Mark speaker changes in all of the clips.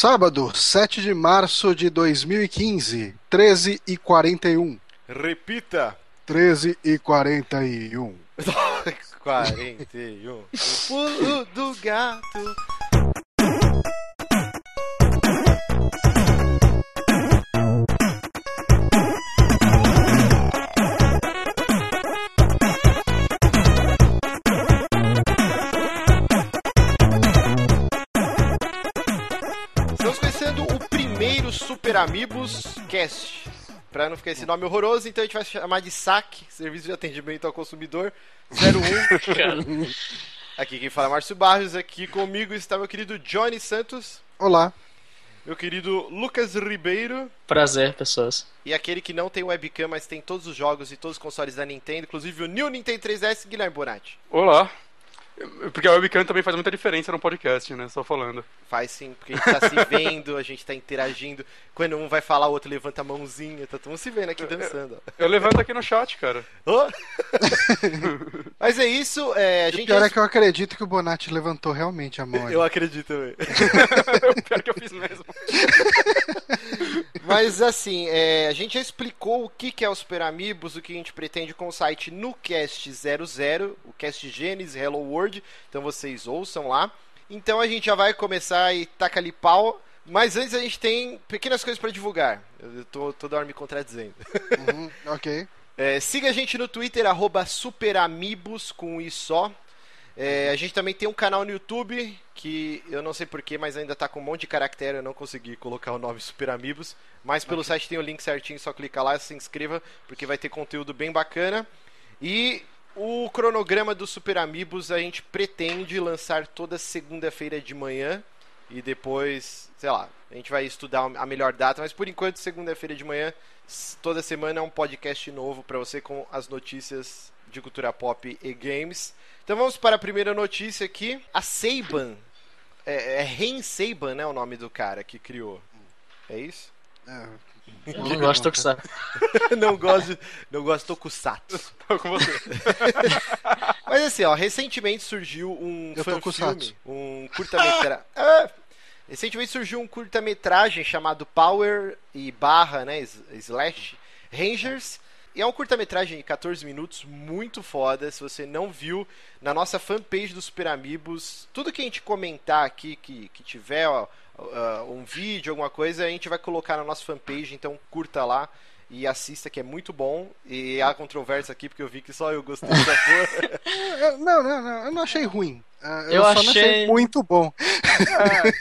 Speaker 1: Sábado, 7 de março de 2015, 13 e 41.
Speaker 2: Repita.
Speaker 1: 13 e 41.
Speaker 2: 41. O pulo do gato. Amigos Cast. Pra não ficar esse nome horroroso, então a gente vai chamar de SAC, Serviço de Atendimento ao Consumidor 01. aqui quem fala é Márcio Barros, aqui comigo está meu querido Johnny Santos,
Speaker 1: Olá.
Speaker 2: meu querido Lucas Ribeiro
Speaker 3: Prazer, pessoas.
Speaker 2: e aquele que não tem webcam, mas tem todos os jogos e todos os consoles da Nintendo, inclusive o New Nintendo 3DS, Guilherme Bonatti.
Speaker 4: Olá. Porque a webcam também faz muita diferença no podcast, né? Só falando.
Speaker 2: Faz sim, porque a gente tá se vendo, a gente tá interagindo. Quando um vai falar, o outro levanta a mãozinha, tá todo mundo se vendo aqui dançando. ó.
Speaker 4: Eu levanto aqui no chat, cara.
Speaker 2: Ô! Mas é isso, é, a
Speaker 1: O
Speaker 2: gente.
Speaker 1: pior é que eu acredito que o Bonatti levantou realmente a mão.
Speaker 2: Eu acredito também.
Speaker 4: o pior que eu fiz mesmo.
Speaker 2: Mas assim, é, a gente já explicou o que, que é o Super Amigos, o que a gente pretende com o site no Cast 00, o Cast Genesis Hello World, então vocês ouçam lá. Então a gente já vai começar e taca ali pau, mas antes a gente tem pequenas coisas pra divulgar. Eu tô toda hora me contradizendo.
Speaker 1: Uhum, ok.
Speaker 2: É, siga a gente no Twitter, arroba superamibos, com i só. É, a gente também tem um canal no YouTube, que eu não sei porquê, mas ainda tá com um monte de caractere, eu não consegui colocar o nome Super Amigos. Mas pelo site tem o link certinho, só clica lá e se inscreva, porque vai ter conteúdo bem bacana. E o cronograma do Super Amigos a gente pretende lançar toda segunda-feira de manhã. E depois, sei lá, a gente vai estudar a melhor data, mas por enquanto, segunda-feira de manhã, toda semana é um podcast novo pra você com as notícias de cultura pop e games. Então vamos para a primeira notícia aqui. A Seiban, é, é Ren Seiban, né, o nome do cara que criou. É isso?
Speaker 3: Eu não gosto de Tokusatsu.
Speaker 2: não gosto, de- não gosto de Tokusatsu.
Speaker 4: Tô com você.
Speaker 2: Mas assim, ó, recentemente surgiu um
Speaker 1: Eu
Speaker 2: um curta-metragem. Ah! recentemente surgiu um curta-metragem chamado Power e barra, né, slash Rangers. E é um curta-metragem de 14 minutos, muito foda. Se você não viu, na nossa fanpage do Super Amigos, tudo que a gente comentar aqui, que, que tiver ó, ó, um vídeo, alguma coisa, a gente vai colocar na nossa fanpage, então curta lá e assista, que é muito bom. E há controvérsia aqui, porque eu vi que só eu gostei dessa porra.
Speaker 1: não, não, não, eu não achei ruim. Ah, Eu,
Speaker 3: Eu
Speaker 1: achei
Speaker 3: achei-
Speaker 1: muito bom.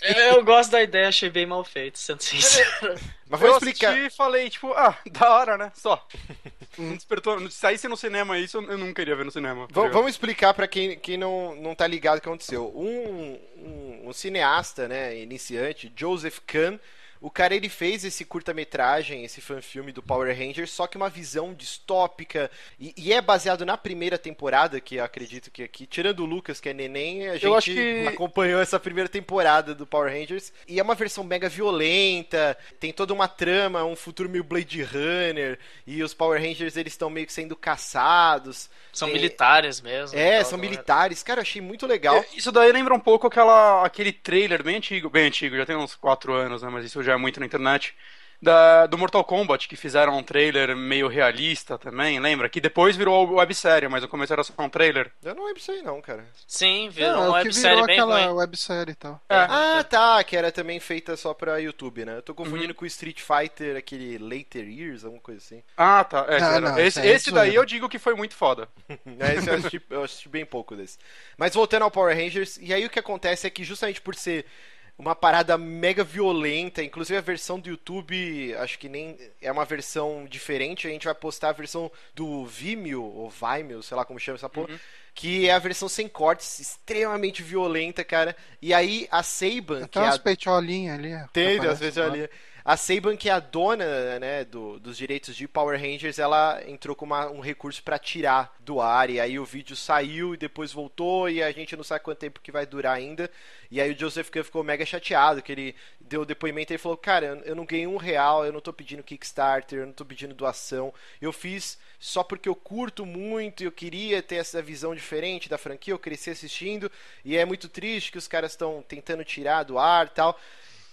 Speaker 3: Eu gosto da ideia, achei bem mal feito, sendo sincero.
Speaker 2: Mas vou
Speaker 4: eu
Speaker 2: explicar.
Speaker 4: assisti e falei, tipo, ah, da hora, né? Só. Não despertou. Se saísse no cinema isso, eu não queria ver no cinema. tá?
Speaker 2: Vamos explicar pra quem, quem não, não tá ligado o que aconteceu. Um, um, um cineasta, né, iniciante, Joseph Kahn, o cara ele fez esse curta-metragem, esse fanfilme do Power Rangers, só que uma visão distópica e, e é baseado na primeira temporada, que eu acredito que aqui, tirando o Lucas que é neném, a gente
Speaker 4: Eu acho que-
Speaker 2: acompanhou essa primeira temporada do Power Rangers e é uma versão mega violenta, tem toda uma trama, um futuro meio Blade Runner e os Power Rangers eles estão meio que sendo caçados.
Speaker 3: São
Speaker 2: Tem-
Speaker 3: militares mesmo.
Speaker 2: é,
Speaker 3: então,
Speaker 2: são
Speaker 3: é-
Speaker 2: militares. Cara, eu achei muito legal.
Speaker 4: É, Isso daí lembra um pouco aquela, aquele trailer bem antigo, bem antigo, já tem uns 4 anos, né? Mas isso já é muito na internet. Da, do Mortal Kombat, que fizeram um trailer meio realista também, lembra? Que depois virou websérie, mas no começo era só um trailer.
Speaker 2: Eu não lembro isso aí, não, cara.
Speaker 3: Sim, virou
Speaker 1: Não,
Speaker 3: uma
Speaker 1: é
Speaker 3: websérie
Speaker 1: virou
Speaker 3: bem
Speaker 1: aquela
Speaker 3: ruim.
Speaker 1: websérie e tal.
Speaker 4: É.
Speaker 2: Ah, tá. Que era também feita só pra YouTube, né? Eu tô
Speaker 1: Uhum.
Speaker 2: confundindo com o Street Fighter, aquele Later Years, alguma coisa assim.
Speaker 4: Ah, tá. É,
Speaker 1: Não,
Speaker 4: era-
Speaker 1: não,
Speaker 4: esse
Speaker 1: é
Speaker 4: esse daí eu digo que foi muito foda.
Speaker 2: É, esse eu assisti, eu assisti bem pouco desse. Mas voltando ao Power Rangers, e aí o que acontece é que justamente por ser uma parada mega violenta, inclusive a versão do YouTube, acho que nem é uma versão diferente, a gente vai postar a versão do Vimeo, ou Vimeo, sei lá como chama essa porra, que é a versão sem cortes, extremamente violenta, cara. E aí a Saban, que
Speaker 1: Tem
Speaker 2: é a
Speaker 1: umas peitolinhas ali. ó, que
Speaker 2: Tem, tem
Speaker 1: lá.
Speaker 2: ali. A Saban, que é a dona né, do- dos direitos de Power Rangers, ela entrou com uma- um recurso pra tirar do ar. E aí o vídeo saiu e depois voltou. E a gente não sabe quanto tempo que vai durar ainda. E aí o Joseph Kahn ficou mega chateado. Que ele deu o depoimento e falou: Cara, eu- não ganhei um real. Eu não tô pedindo Kickstarter. Eu não tô pedindo doação. Eu fiz só porque eu curto muito. Eu queria ter essa visão diferente da franquia. Eu cresci assistindo. E é muito triste que os caras estão tentando tirar do ar tal.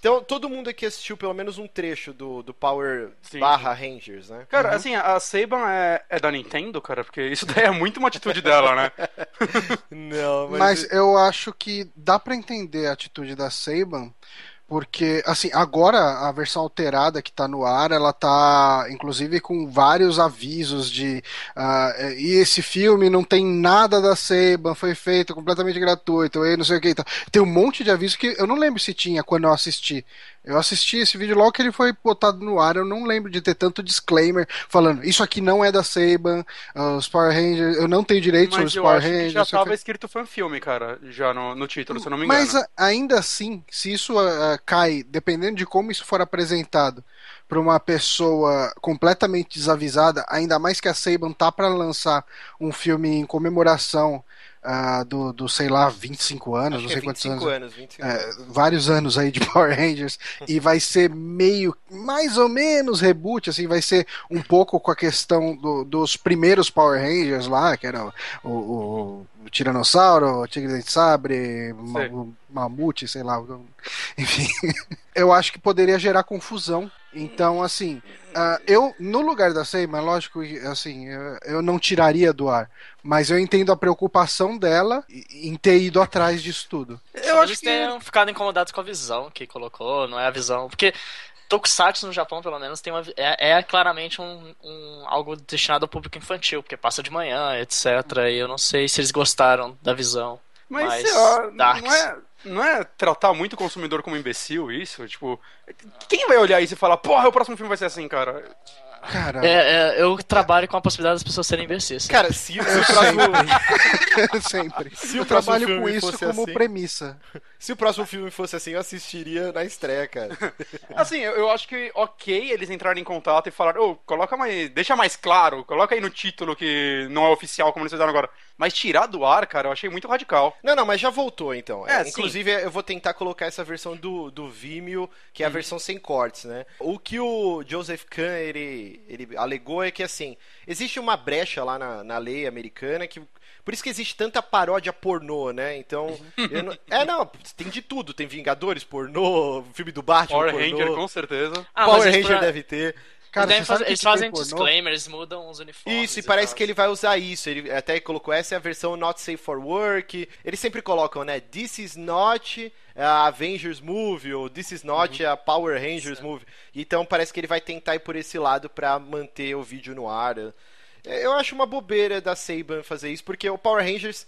Speaker 2: Então, todo mundo aqui assistiu pelo menos um trecho do, do Power
Speaker 4: Sim.
Speaker 2: barra Rangers, né?
Speaker 4: Cara, assim, a Saban é, é da Nintendo, cara, porque isso daí é muito uma atitude dela, né?
Speaker 2: Não,
Speaker 1: Mas eu acho que dá pra entender a atitude da Saban, porque, assim, agora a versão alterada que tá no ar, ela tá, inclusive, com vários avisos de. ah, e esse filme não tem nada da Saban, foi feito completamente gratuito, e não sei o que. Então, tem um monte de avisos que eu não lembro se tinha quando eu assisti. Eu assisti esse vídeo logo que ele foi botado no ar, eu não lembro de ter tanto disclaimer falando isso aqui não é da Saban, ah, os Power Rangers, eu não tenho direito sobre
Speaker 4: Mas
Speaker 1: os
Speaker 4: eu
Speaker 1: Power
Speaker 4: acho
Speaker 1: Rangers.
Speaker 4: que já
Speaker 1: não sei o
Speaker 4: tava
Speaker 1: que.
Speaker 4: escrito fanfilme, cara, já no, no título, se eu não me engano.
Speaker 1: Mas a- ainda assim, se isso ah, cai, dependendo de como isso for apresentado para uma pessoa completamente desavisada, ainda mais que a Saban tá para lançar um filme em comemoração ah, do, do, sei lá, 25 anos,
Speaker 2: Acho
Speaker 1: não
Speaker 2: é
Speaker 1: sei quantos
Speaker 2: 25
Speaker 1: anos.
Speaker 2: anos, 25
Speaker 1: É,
Speaker 2: anos.
Speaker 1: vários anos aí de Power Rangers e vai ser meio, mais ou menos reboot, assim, vai ser um pouco com a questão do- dos primeiros Power Rangers lá, que era o, o Tiranossauro, o Tigre de Sabre,
Speaker 4: Sei.
Speaker 1: Mamute, sei lá, enfim. Eu acho que poderia gerar confusão. Então, assim, ah, eu, no lugar da Seymour, lógico, que, assim, eu, eu não tiraria do ar, mas eu entendo a preocupação dela em ter ido atrás disso tudo.
Speaker 4: eu acho
Speaker 3: Eles
Speaker 4: que...
Speaker 3: tenham ficado incomodados com a visão que colocou, não é a visão. Porque Tokusatsu no Japão, pelo menos, tem uma, é, é claramente um, um- algo destinado ao público infantil, porque passa de manhã, etc. E eu não sei se eles gostaram da visão.
Speaker 4: Mas,
Speaker 3: mais
Speaker 4: lá,
Speaker 3: darks.
Speaker 4: não é, não é tratar muito o consumidor como imbecil isso? Tipo, quem vai olhar isso e falar, porra, o próximo filme vai ser assim, cara?
Speaker 1: Cara,
Speaker 3: É, é, eu trabalho com a possibilidade das pessoas serem imbecis.
Speaker 2: Cara, se, o próximo,
Speaker 1: sempre.
Speaker 2: Se o
Speaker 1: eu trabalho com isso como
Speaker 2: assim-
Speaker 1: premissa.
Speaker 2: se o próximo filme fosse assim, eu assistiria na estreia, cara.
Speaker 4: Assim, eu, eu acho que ok eles entrarem em contato e falar, ô, coloca mais. Deixa mais claro, coloca aí no título que não é oficial como eles fizeram agora. Mas tirar do ar, cara, eu achei muito radical.
Speaker 2: Não, não, mas já voltou então.
Speaker 4: É,
Speaker 2: É, inclusive, eu vou tentar colocar essa versão do, do Vimeo, que é a versão sem cortes, né? O que o Joseph Kahn ele, ele alegou é que assim, existe uma brecha lá na, na lei americana que. Por isso que existe tanta paródia pornô, né? Então. eu não- é, não, tem de tudo. Tem Vingadores, pornô, filme do Batman.
Speaker 4: Power
Speaker 2: pornô,
Speaker 4: Ranger, com certeza.
Speaker 3: Ah,
Speaker 2: Power Ranger
Speaker 3: pra-
Speaker 2: deve ter.
Speaker 1: Cara,
Speaker 3: eles, eles
Speaker 1: tem
Speaker 3: fazem
Speaker 1: pornô?
Speaker 3: disclaimers, mudam os uniformes.
Speaker 2: Isso, e parece que ele vai usar isso. Ele até colocou essa é a versão Not Safe for Work. Eles sempre colocam, né? This is not a Avengers movie ou This is not a Power Rangers movie. Então parece que ele vai tentar ir por esse lado pra manter o vídeo no ar. É, Eu acho uma bobeira da Saban fazer isso, porque o Power Rangers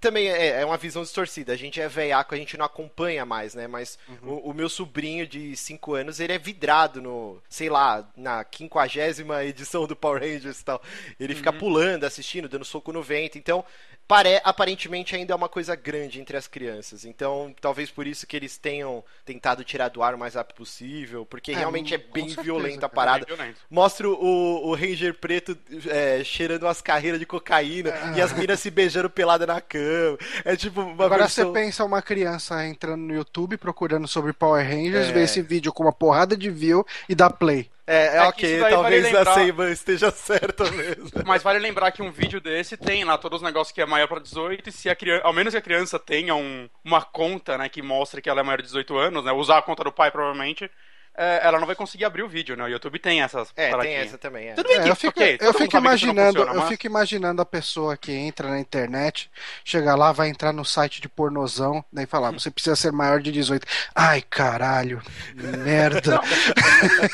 Speaker 2: também é, é uma visão distorcida. A gente é veiaco, a gente não acompanha mais, né? Mas o, o meu sobrinho de 5 anos, ele é vidrado no, sei lá, na quinquagésima edição do Power Rangers e tal. Ele fica pulando, assistindo, dando soco no vento. Então, pare, aparentemente ainda é uma coisa grande entre as crianças. Então, talvez por isso que eles tenham tentado tirar do ar o mais rápido possível, porque
Speaker 1: É,
Speaker 2: realmente é bem
Speaker 1: certeza,
Speaker 2: violenta a
Speaker 1: cara,
Speaker 2: parada.
Speaker 4: Violento.
Speaker 2: Mostra o, o Ranger preto é, cheirando umas carreiras de cocaína e as minas se beijando pelada na cama. É tipo uma
Speaker 1: Agora
Speaker 2: versão...
Speaker 1: você pensa uma criança entrando no YouTube procurando sobre Power Rangers,
Speaker 2: É.
Speaker 1: vê esse vídeo com uma porrada de view e dá play.
Speaker 2: É, é,
Speaker 4: É que
Speaker 2: ok, talvez
Speaker 4: vale
Speaker 2: a
Speaker 4: lembrar-
Speaker 2: Seiban esteja certa mesmo.
Speaker 4: Mas vale lembrar que um vídeo desse tem lá todos os negócios que é maior pra 18 e se a criança, ao menos que a criança tenha um- uma conta, né, que mostre que ela é maior de 18 anos, né, usar a conta do pai provavelmente, é, ela não vai conseguir abrir o vídeo, né? O YouTube tem essas
Speaker 2: É, tem
Speaker 4: paradinhas.
Speaker 2: essa também. É.
Speaker 4: Tudo bem
Speaker 1: É,
Speaker 4: que,
Speaker 1: eu fico,
Speaker 4: ok,
Speaker 1: eu fico imaginando,
Speaker 4: funciona,
Speaker 1: eu
Speaker 4: mas-
Speaker 1: fico imaginando a pessoa que entra na internet, chega lá, vai entrar no site de pornozão, daí falar, você precisa ser maior de 18. Ai, caralho, merda.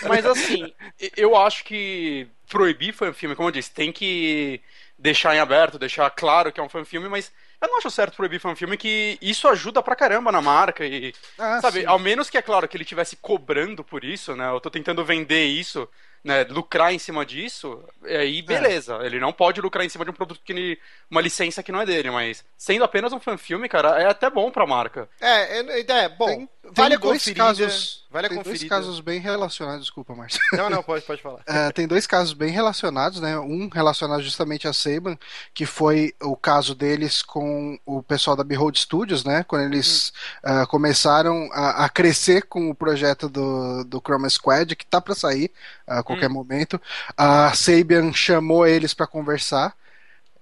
Speaker 4: Mas assim, eu acho que proibir fanfilme, como eu disse, tem que deixar em aberto, deixar claro que é um fanfilme, mas eu não acho certo proibir fanfilme que isso ajuda pra caramba na marca e
Speaker 1: Ah,
Speaker 4: sabe,
Speaker 1: sim.
Speaker 4: ao menos que é claro que ele estivesse cobrando por isso, né? Eu tô tentando vender isso, né, lucrar em cima disso, e aí beleza, ele não pode lucrar em cima de um produto que ele, uma licença que não é dele, mas sendo apenas um fanfilme, cara, é até bom pra marca.
Speaker 2: É, é, é, bom,
Speaker 1: Tem,
Speaker 2: vale
Speaker 1: tem
Speaker 2: a
Speaker 1: dois
Speaker 2: conferida.
Speaker 1: casos,
Speaker 2: vale a
Speaker 1: tem dois
Speaker 2: conferida.
Speaker 1: casos bem relacionados, desculpa, Márcio.
Speaker 2: Não, não, pode, pode falar.
Speaker 1: É, tem dois casos bem relacionados, né? Um relacionado justamente a Saban, que foi o caso deles com o pessoal da Behold Studios, né? Quando eles ah, começaram a, a crescer com o projeto do, do Chroma Squad, que tá para sair a qualquer momento. A Saban chamou eles para conversar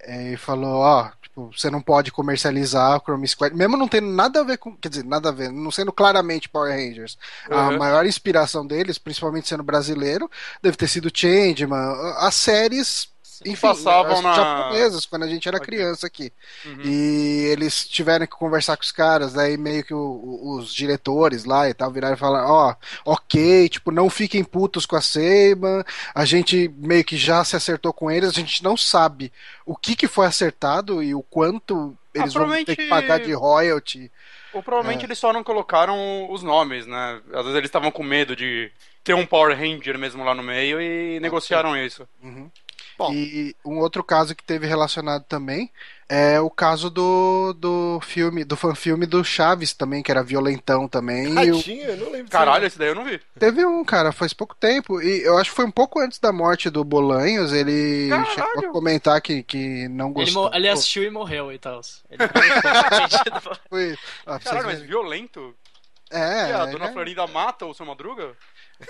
Speaker 1: eh, e falou, ó, Tipo, você não pode comercializar o Chrome Squad, mesmo não tendo nada a ver com. Quer dizer, nada a ver, não sendo claramente Power Rangers. A
Speaker 4: Uhum.
Speaker 1: maior inspiração deles, principalmente sendo brasileiro, deve ter sido Changeman, as séries. Enfim,
Speaker 4: Passavam
Speaker 1: as
Speaker 4: na-
Speaker 1: japonesas, quando a gente era criança aqui.
Speaker 4: Uhum.
Speaker 1: E eles tiveram que conversar com os caras, daí meio que o- os diretores lá e tal viraram e falaram, ó, ok, tipo, não fiquem putos com a Seiban, a gente meio que já se acertou com eles, a gente não sabe o que que foi acertado e o quanto eles vão ter
Speaker 4: provavelmente-
Speaker 1: que pagar de royalty.
Speaker 4: Ou provavelmente
Speaker 1: É.
Speaker 4: eles só não colocaram os nomes, né? Às vezes eles estavam com medo de ter um Power Ranger mesmo lá no meio e negociaram isso.
Speaker 1: Uhum.
Speaker 2: Bom.
Speaker 1: E um outro caso que teve relacionado também é o caso do, do filme, do fanfilme do Chaves também, que era violentão também. e o-
Speaker 2: Tadinho, eu não lembro
Speaker 4: Caralho,
Speaker 2: aí.
Speaker 4: esse daí eu não vi.
Speaker 1: Teve um, cara, faz pouco tempo. E eu acho que foi um pouco antes da morte do Bolanhos. Ele
Speaker 4: Caralho!
Speaker 1: chegou a comentar que, que não
Speaker 3: Ele,
Speaker 1: gostou.
Speaker 3: mo- ele assistiu e morreu e tal. Ele.
Speaker 1: Foi, ah,
Speaker 4: Caralho, mas violento?
Speaker 1: É,
Speaker 4: e a
Speaker 1: ele
Speaker 4: dona
Speaker 1: é-
Speaker 4: Florinda mata o seu Madruga?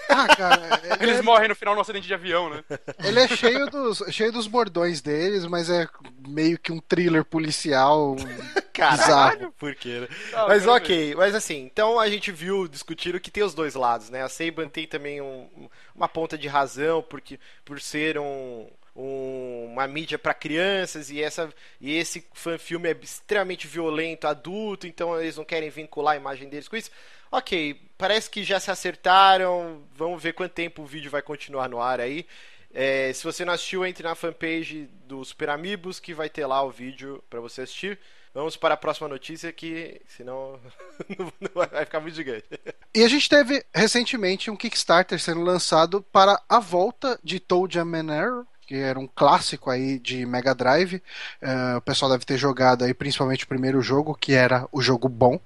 Speaker 1: Ah, cara, ele,
Speaker 4: Eles
Speaker 1: é,
Speaker 4: morrem no final no acidente de avião, né?
Speaker 1: ele é cheio dos, cheio dos bordões deles, mas é meio que um thriller policial.
Speaker 2: Caralho, por quê, né?
Speaker 4: Ah, eu
Speaker 2: Mas ok, mas assim, então a gente viu, discutiram que tem os dois lados, né? A Saban tem também um- uma ponta de razão, porque por ser um, um- uma mídia para crianças e, essa, e esse fanfilme é extremamente violento, adulto, então eles não querem vincular a imagem deles com isso. Ok, parece que já se acertaram, vamos ver quanto tempo o vídeo vai continuar no ar aí. É, se você não assistiu, entre na fanpage do Super Amigos que vai ter lá o vídeo para você assistir. Vamos para a próxima notícia que senão não vai ficar muito gigante.
Speaker 1: E a gente teve recentemente um Kickstarter sendo lançado para a volta de and Error, que era um clássico aí de Mega Drive. Eh, o pessoal deve ter jogado aí principalmente o primeiro jogo, que era o jogo bom.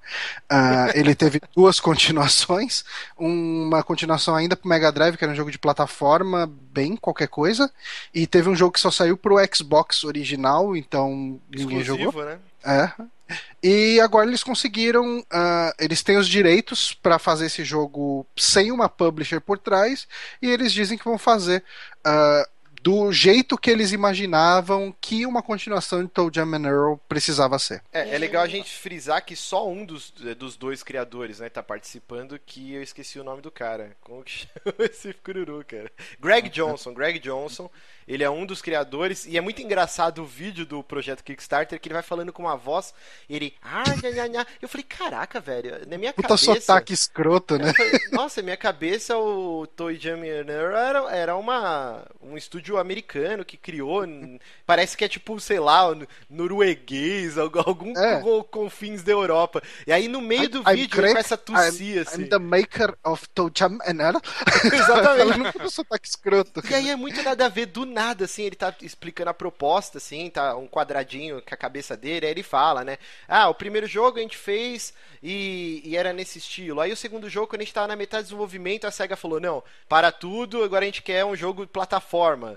Speaker 1: Ah, ele teve duas continuações, uma continuação ainda para Mega Drive, que era um jogo de plataforma, bem qualquer coisa, e teve um jogo que só saiu para o Xbox original, então ninguém jogou.
Speaker 2: Exclusivo, né?
Speaker 1: É. E agora eles conseguiram. ah, eles têm os direitos para fazer esse jogo sem uma publisher por trás. E eles dizem que vão fazer ah, do jeito que eles imaginavam que uma continuação de Toe Jam and Earl precisava ser.
Speaker 2: É, é legal a gente frisar que só um dos, dos dois criadores, né, tá participando, que eu esqueci o nome do cara. Como que chama esse cururu, cara? Greg Johnson, Greg Johnson. Ele é um dos criadores e é muito engraçado o vídeo do projeto Kickstarter que ele vai falando com uma voz, ele, ah, nha, nha, nha. eu falei, caraca, velho, na minha
Speaker 1: Puta
Speaker 2: cabeça,
Speaker 1: sotaque escroto, né?
Speaker 2: Falei, Nossa, minha cabeça, o Toy Jam era, era uma, um estúdio americano que criou. Parece que é tipo, sei lá, norueguês, algu- algum
Speaker 1: É.
Speaker 2: co- confins da Europa. E aí no meio do vídeo
Speaker 1: Craig,
Speaker 2: começa a tossir
Speaker 1: I'm,
Speaker 2: assim.
Speaker 1: I'm the maker of Toe Jam and Earl.
Speaker 2: Exatamente.
Speaker 1: Sotaque escroto.
Speaker 2: E aí é muito nada a ver do nada, assim, ele tá explicando a proposta, assim, tá um quadradinho com a cabeça dele, aí ele fala, né? Ah, o primeiro jogo a gente fez e, e era nesse estilo. Aí o segundo jogo, quando a gente tava na metade do desenvolvimento, a SEGA falou, não, para tudo, agora a gente quer um jogo de plataforma.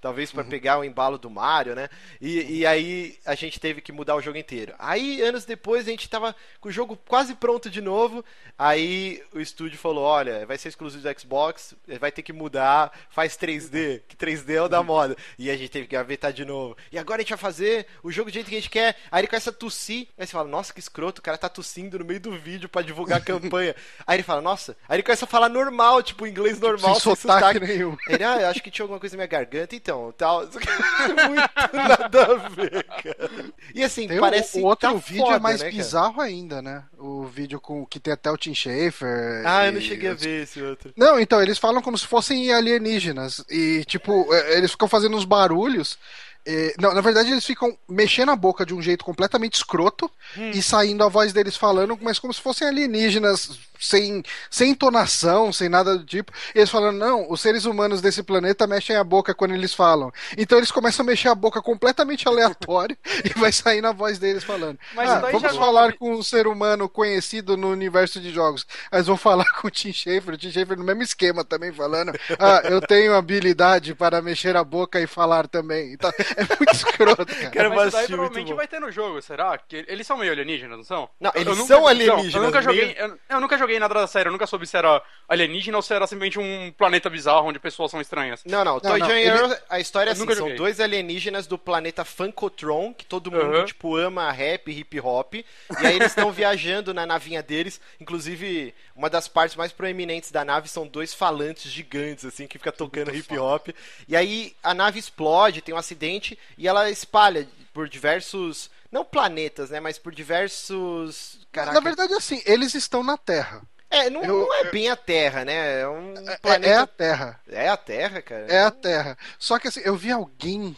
Speaker 2: Talvez para pegar o embalo do Mario, né? E, e aí a gente teve que mudar o jogo inteiro. Aí, anos depois, a gente tava com o jogo quase pronto de novo. Aí o estúdio falou: olha, vai ser exclusivo do Xbox, vai ter que mudar, faz 3D, que 3D é o da moda. E a gente teve que gavetar de novo. E agora a gente vai fazer o jogo do jeito que a gente quer. Aí ele começa a tossir. Aí você fala: nossa, que escroto, o cara tá tossindo no meio do vídeo para divulgar a campanha. Aí ele fala: nossa. Aí ele começa a falar normal, tipo inglês normal,
Speaker 1: Sem sotaque nenhum.
Speaker 2: ele, ah, eu acho que tinha alguma coisa na minha garganta, então, tal. Muito nada a ver, cara. E assim,
Speaker 1: Tem
Speaker 2: parece
Speaker 1: o, outro
Speaker 2: tá
Speaker 1: vídeo
Speaker 2: foda,
Speaker 1: é mais
Speaker 2: né, cara?
Speaker 1: bizarro ainda, né? O vídeo com que tem até o Tim Schafer.
Speaker 2: Ah, eu não
Speaker 1: e-
Speaker 2: cheguei a ver esse outro.
Speaker 1: Não, então, eles falam como se fossem alienígenas. E, tipo, é, eles ficam fazendo uns barulhos. e- não, na verdade, eles ficam mexendo a boca de um jeito completamente escroto
Speaker 2: Hum.
Speaker 1: e saindo a voz deles falando, mas como se fossem alienígenas, sem, sem entonação, sem nada do tipo. E eles falando, não, os seres humanos desse planeta mexem a boca quando eles falam. Então eles começam a mexer a boca completamente aleatório e vai sair na voz deles falando.
Speaker 4: Mas
Speaker 1: ah, vamos
Speaker 4: não
Speaker 1: falar com um ser humano conhecido no universo de jogos. Mas vão falar com o Tim Schafer, o Tim Schafer no mesmo esquema também falando. Ah, eu tenho habilidade para mexer a boca e falar também. Então, é muito escroto, cara.
Speaker 2: Cara,
Speaker 4: Mas daí provavelmente vai ter no jogo, será? Que eles são meio alienígenas, não são?
Speaker 2: Não,
Speaker 4: Eu
Speaker 2: eles
Speaker 4: nunca-
Speaker 2: são
Speaker 4: não,
Speaker 2: alienígenas.
Speaker 4: Eu nunca joguei,
Speaker 2: meio-
Speaker 4: eu, eu nunca joguei joguei nada da série, eu nunca soube se era alienígena ou se era simplesmente um planeta bizarro onde pessoas são estranhas.
Speaker 2: Não, não, Toy
Speaker 1: não,
Speaker 2: Jam
Speaker 1: ele-
Speaker 2: a história é assim, são dois alienígenas do planeta Funkotron, que todo mundo,
Speaker 4: Aham.
Speaker 2: tipo, ama rap, hip hop, e aí eles estão viajando na navinha deles, inclusive, uma das partes mais proeminentes da nave são dois falantes gigantes, assim, que fica tocando hip hop, e aí a nave explode, tem um acidente, e ela espalha por diversos, não planetas, né, mas por diversos... Caraca,
Speaker 1: Na verdade, assim, eles estão na Terra.
Speaker 2: é, não,
Speaker 1: eu-
Speaker 2: não é bem a Terra, né, é um
Speaker 1: É,
Speaker 2: planeta...
Speaker 1: é a Terra.
Speaker 2: É a Terra, cara?
Speaker 1: É a Terra. Só que assim, eu vi alguém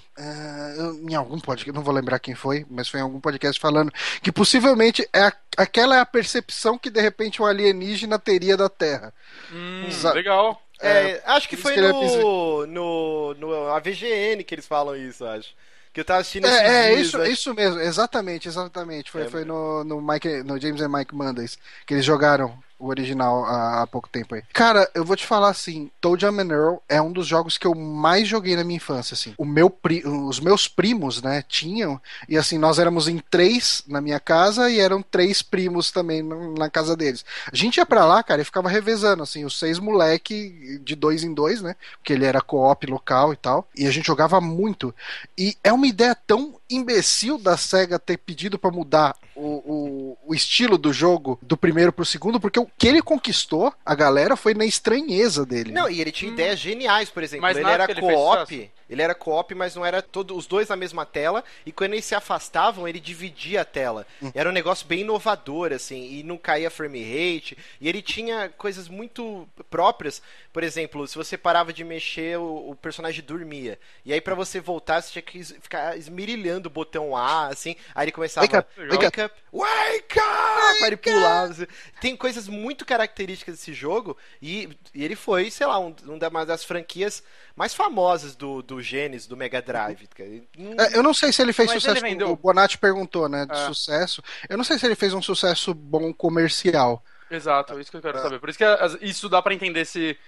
Speaker 1: eu- em algum podcast, não vou lembrar quem foi, mas foi em algum podcast falando que possivelmente é a- aquela é a percepção que de repente um alienígena teria da Terra.
Speaker 4: Hum, legal.
Speaker 2: É, acho que foi
Speaker 1: que é
Speaker 2: no, no, no AVGN que eles falam isso, acho. Que eu tava assistindo
Speaker 1: É, é isso,
Speaker 2: acho.
Speaker 1: isso mesmo, exatamente, exatamente. Foi,
Speaker 2: É,
Speaker 1: foi no, no, Mike, no James and Mike Mondays que eles jogaram o original há, há pouco tempo aí. Cara, eu vou te falar assim, Toe Jam Earl é um dos jogos que eu mais joguei na minha infância, assim. O meu pri, os meus primos, né, tinham, e assim, nós éramos em três na minha casa e eram três primos também na casa deles. A gente ia pra lá, cara, e ficava revezando, assim, os seis moleque de dois em dois, né, porque ele era co-op local e tal, e a gente jogava muito. E é uma ideia tão imbecil da SEGA ter pedido pra mudar o, o, o estilo do jogo do primeiro pro segundo, porque o que ele conquistou, a galera, foi na estranheza dele.
Speaker 2: Não, e ele tinha ideias geniais, por exemplo.
Speaker 4: Mas
Speaker 2: ele era co-op. Ele era co-op, mas não era todo, os dois na mesma tela. E quando eles se afastavam, ele dividia a tela.
Speaker 1: Hum.
Speaker 2: Era um negócio bem inovador, assim, e não caía frame rate. E ele tinha coisas muito próprias. Por exemplo, se você parava de mexer, o, o personagem dormia. E aí, pra você voltar, você tinha que ficar esmirilhando o botão A, assim. Aí ele começava.
Speaker 1: Wake up, wake
Speaker 2: wake up, wake up! Aí ele pulava. assim. Tem coisas muito características desse jogo. E, e ele foi, sei lá, um, um uma das franquias mais famosas do, do Genesis, do Mega Drive. não-
Speaker 1: É, eu não sei se ele fez
Speaker 4: Mas
Speaker 1: sucesso.
Speaker 4: ele.
Speaker 1: O Bonatti perguntou, né? De
Speaker 4: É.
Speaker 1: sucesso. Eu não sei se ele fez um sucesso bom comercial.
Speaker 4: Exato, isso que eu quero saber. Por isso que isso dá pra entender se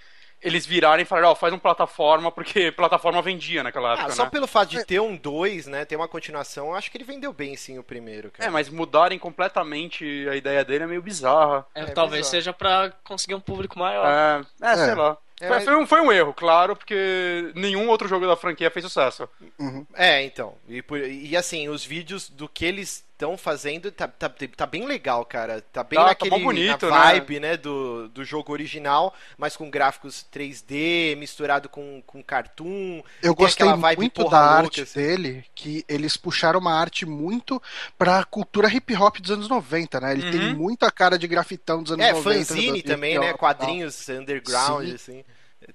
Speaker 4: eles virarem e falarem, ó, faz um plataforma, porque plataforma vendia naquela
Speaker 2: Ah,
Speaker 4: época,
Speaker 2: só
Speaker 4: né?
Speaker 2: pelo fato de ter um 2, né? Ter uma continuação, eu acho que ele vendeu bem sim o primeiro, cara.
Speaker 4: É, mas mudarem completamente a ideia dele é meio bizarra.
Speaker 3: É,
Speaker 2: É
Speaker 3: talvez
Speaker 2: bizarro.
Speaker 3: seja pra conseguir um público maior.
Speaker 4: É, é, sei
Speaker 1: É.
Speaker 4: lá.
Speaker 2: É,
Speaker 4: Foi,
Speaker 2: mas-
Speaker 4: foi um, foi um erro, claro, porque nenhum outro jogo da franquia fez sucesso.
Speaker 2: É, então. E, e assim, os vídeos do que eles estão fazendo tá, tá, tá bem legal, cara. Tá bem
Speaker 4: Tá- tá
Speaker 2: naquele
Speaker 4: bom bonito,
Speaker 2: na vibe, né, do, do jogo original, mas com gráficos 3D, misturado com, com cartoon.
Speaker 1: Eu gostei muito
Speaker 2: porra
Speaker 1: da
Speaker 2: louca,
Speaker 1: arte
Speaker 2: assim.
Speaker 1: dele, que eles puxaram uma arte muito pra cultura hip hop dos anos 90, né? Ele
Speaker 4: Uhum.
Speaker 1: tem muita cara de grafitão dos anos
Speaker 2: É,
Speaker 1: 90.
Speaker 2: fanzine
Speaker 1: do-
Speaker 2: também, né? Quadrinhos underground,
Speaker 1: Sim.
Speaker 2: assim.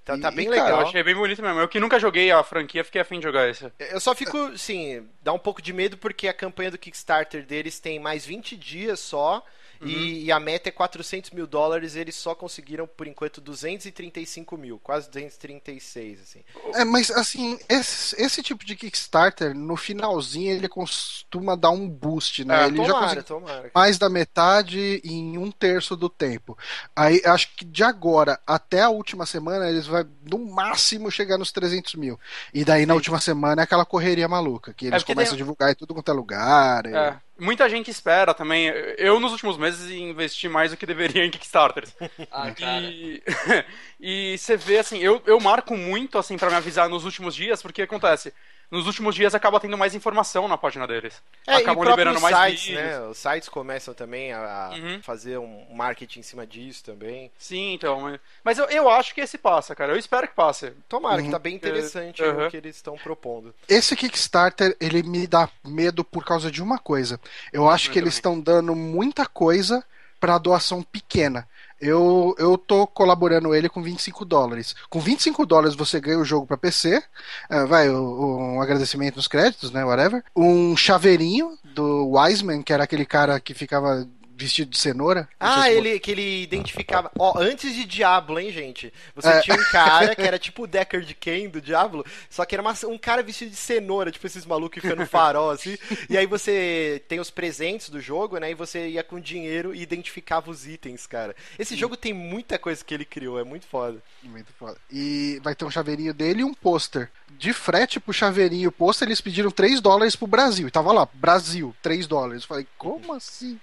Speaker 2: Tá,
Speaker 1: E-
Speaker 2: tá bem
Speaker 1: e,
Speaker 2: legal.
Speaker 1: cara,
Speaker 4: Eu achei bem bonito mesmo. Eu que nunca joguei a franquia, fiquei afim de jogar esse.
Speaker 2: Eu só fico, assim, dá um pouco de medo porque a campanha do Kickstarter deles tem mais 20 dias só. E, e a meta é 400 mil dólares. Eles só conseguiram, por enquanto, 235 mil, quase 236, assim.
Speaker 1: É, mas assim, esse, esse tipo de Kickstarter, no finalzinho, ele costuma dar um boost, né?
Speaker 2: É,
Speaker 1: ele já
Speaker 2: tomara,
Speaker 1: conseguiu
Speaker 2: tomara.
Speaker 1: mais da metade em um terço do tempo. Aí acho que de agora até a última semana eles vão no máximo chegar nos 300 mil. E daí na última semana é aquela correria maluca, que eles
Speaker 4: porque
Speaker 1: começam
Speaker 4: tem-
Speaker 1: a divulgar em tudo quanto é lugar. e-
Speaker 4: É, muita gente espera também. Eu, nos últimos meses, investi mais do que deveria em Kickstarters.
Speaker 3: Ah, cara.
Speaker 4: E, e você vê, assim, eu, eu marco muito, assim, pra me avisar nos últimos dias, porque acontece. Nos últimos dias acaba tendo mais informação na página deles.
Speaker 2: É,
Speaker 4: Acabam
Speaker 2: e
Speaker 4: liberando mais
Speaker 2: sites,
Speaker 4: vídeos.
Speaker 2: né? Os sites começam também a,
Speaker 4: Uhum.
Speaker 2: fazer um marketing em cima disso também.
Speaker 4: Sim, então. mas- Mas eu, eu acho que esse passa, cara. Eu espero que passe.
Speaker 2: Tomara,
Speaker 1: Uhum.
Speaker 2: que tá bem interessante
Speaker 4: Uhum.
Speaker 2: o que eles estão propondo.
Speaker 1: Esse Kickstarter, ele me dá medo por causa de uma coisa. Eu acho
Speaker 4: Eu
Speaker 1: que eles
Speaker 4: também.
Speaker 1: estão dando muita coisa pra doação pequena. Eu, eu tô colaborando ele com 25 dólares. Com 25 dólares você ganha o jogo pra PC. ah, vai, o- o- um agradecimento nos créditos, né? Whatever. Um chaveirinho do Wiseman, que era aquele cara que ficava vestido de cenoura.
Speaker 2: Ah,
Speaker 1: se
Speaker 2: ele que ele identificava. Ó, antes de Diablo, hein, gente? Você
Speaker 1: É.
Speaker 2: tinha um cara que era tipo o Deckard Cain do Diablo, só que era uma- um cara vestido de cenoura, tipo esses malucos que ficam no farol, assim. E aí você tem os presentes do jogo, né? E você ia com dinheiro e identificava os itens, cara. Esse jogo tem muita coisa que ele criou, é muito foda.
Speaker 1: Muito foda. E vai ter um chaveirinho dele e um pôster. De frete pro chaveirinho e o pôster, eles pediram 3 dólares pro Brasil. E tava lá, Brasil, 3 dólares. Eu falei, como assim?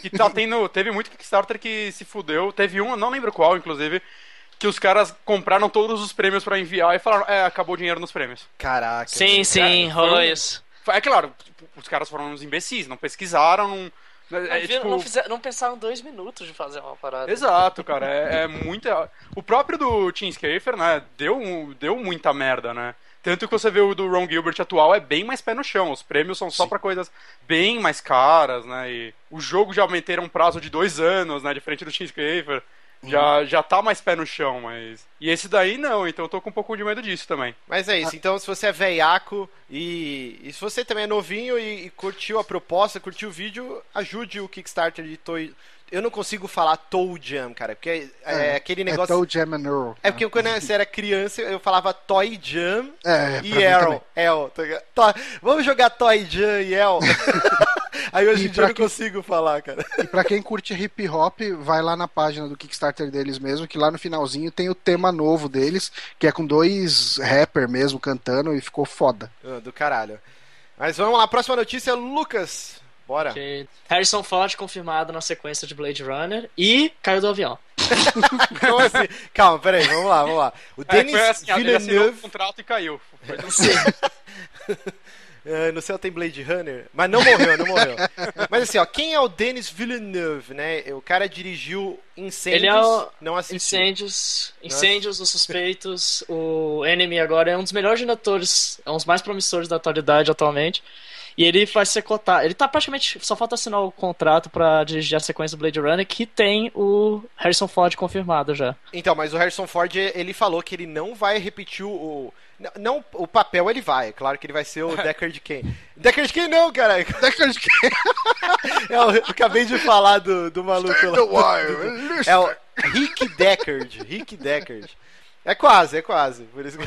Speaker 4: Que tá tendo. Teve muito Kickstarter que se fudeu. Teve um, não lembro qual, inclusive, que os caras compraram todos os prêmios pra enviar e falaram, é, acabou o dinheiro nos prêmios.
Speaker 2: Caraca.
Speaker 3: Sim, sim,
Speaker 4: Cara,
Speaker 3: rolou isso.
Speaker 4: É claro, os caras foram uns imbecis, não pesquisaram, não.
Speaker 3: Não,
Speaker 4: É,
Speaker 3: viram-
Speaker 4: tipo,
Speaker 3: não, fizeram- não pensaram dois minutos de fazer uma parada.
Speaker 4: Exato, cara. É, é muita. O próprio do Tim Schafer, né? Deu, deu muita merda, né? Tanto que você vê o do Ron Gilbert atual é bem mais pé no chão. Os prêmios são só pra coisas bem mais caras, né? E o jogo já meteram um prazo de dois anos, né? Diferente do Tim Schafer. Já, já tá mais pé no chão, mas. E esse daí não, então eu tô com um pouco de medo disso também.
Speaker 2: Mas é isso, então se você é veiaco e, e se você também é novinho e, e curtiu a proposta, curtiu o vídeo, ajude o Kickstarter de Toy. Eu não consigo falar Toe Jam, cara, porque é, é aquele
Speaker 1: É
Speaker 2: negócio.
Speaker 1: Toe Jam and Earl.
Speaker 2: É porque quando eu era criança eu falava Toy Jam
Speaker 1: É,
Speaker 2: e
Speaker 1: mim
Speaker 2: El. El tá? To- Vamos jogar Toy Jam e El. Aí hoje em dia eu não
Speaker 1: quem-
Speaker 2: consigo falar, cara.
Speaker 1: E pra quem curte hip hop, vai lá na página do Kickstarter deles mesmo, que lá no finalzinho tem o tema novo deles, que é com dois rapper mesmo cantando e ficou foda.
Speaker 2: Ah, Do caralho. Mas vamos lá, próxima notícia, Lucas. Bora.
Speaker 3: Harrison Ford confirmado na sequência de Blade Runner e caiu do avião.
Speaker 2: Como assim? Calma, peraí, vamos lá, vamos lá. O
Speaker 4: É,
Speaker 2: Denis
Speaker 4: assim, assinou o
Speaker 2: Villeneuve.
Speaker 4: contrato e caiu. Foi
Speaker 2: Ah, no céu tem Blade Runner, mas não morreu, não morreu. Mas assim, ó, quem é o Denis Villeneuve, né? O cara dirigiu Incêndios,
Speaker 3: Ele é o-
Speaker 2: não assisti.
Speaker 3: Incêndios, Incêndios, Os Suspeitos, o Enemy agora é um dos melhores diretores, é um dos mais promissores da atualidade atualmente. E ele vai ser cotado. Ele tá praticamente. Só falta assinar o contrato pra dirigir a sequência do Blade Runner, que tem o Harrison Ford confirmado já.
Speaker 2: Então, mas o Harrison Ford, ele falou que ele não vai repetir o... o- não, não, o papel ele vai, é claro que ele vai ser o Deckard Kane. Deckard Kane não, cara. Eu, eu acabei de falar do, do maluco lá. É o Rick Deckard. Rick Deckard. É quase, é quase. Por isso que...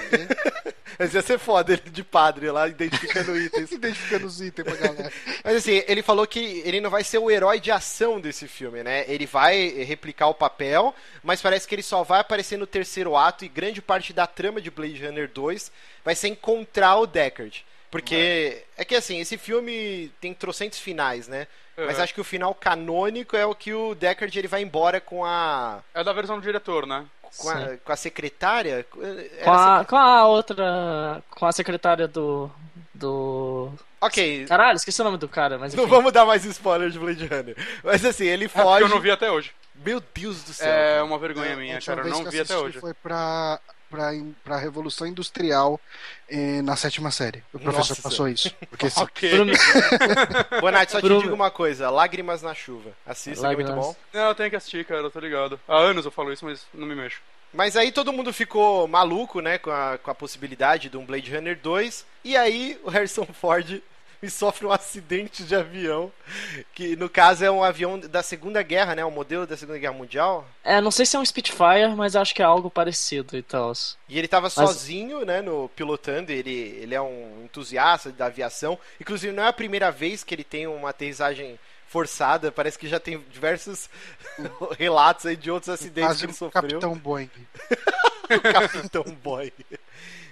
Speaker 2: Mas ia ser foda ele de padre lá, identificando itens.
Speaker 1: Identificando os itens pra galera.
Speaker 2: Mas assim, ele falou que ele não vai ser o herói de ação desse filme, né? Ele vai replicar o papel, mas parece que ele só vai aparecer no terceiro ato e grande parte da trama de Blade Runner 2 vai ser encontrar o Deckard. Porque é que assim, esse filme tem trocentos finais, né? Mas
Speaker 4: Uhum.
Speaker 2: acho que o final canônico é o que o Deckard ele vai embora com a
Speaker 4: É da versão do diretor, né?
Speaker 2: com a, com a secretária.
Speaker 3: Com a, com a outra. Com a secretária do. Do.
Speaker 2: Ok,
Speaker 3: Caralho, esqueci o nome do cara, mas enfim.
Speaker 2: não vamos dar mais spoiler de Blade Runner. Mas assim, ele
Speaker 4: É
Speaker 2: foge.
Speaker 4: eu não vi até hoje.
Speaker 2: Meu Deus do céu.
Speaker 4: É
Speaker 2: cara.
Speaker 4: uma vergonha
Speaker 1: A
Speaker 4: minha, cara. Eu
Speaker 1: vez
Speaker 4: não vi até hoje.
Speaker 1: Foi pra, pra, pra Revolução Industrial eh, na sétima série. O professor
Speaker 2: Nossa
Speaker 1: passou isso. Porque se-
Speaker 4: Ok.
Speaker 3: Bruno-
Speaker 2: Bonatti, só te
Speaker 3: Bruno-
Speaker 2: digo uma coisa: Lágrimas na Chuva. Assista, que é muito bom.
Speaker 4: Não, eu tenho que assistir, cara, eu tô ligado. Há anos eu falo isso, mas não me mexo.
Speaker 2: Mas aí todo mundo ficou maluco, né, com a, com a possibilidade de um Blade Runner 2. E aí o Harrison Ford sofre um acidente de avião. Que no caso é um avião da Segunda Guerra, né? Um modelo da Segunda Guerra Mundial.
Speaker 3: É, não sei se é um Spitfire, mas acho que é algo parecido e tal.
Speaker 2: E ele tava sozinho, né, no pilotando. Ele, ele é um entusiasta da aviação. Inclusive, não é a primeira vez que ele tem uma aterrissagem forçada. Parece que já tem diversos relatos aí de outros acidentes que ele
Speaker 1: um
Speaker 2: sofreu.
Speaker 1: Capitão Boeing.
Speaker 2: Capitão Boy.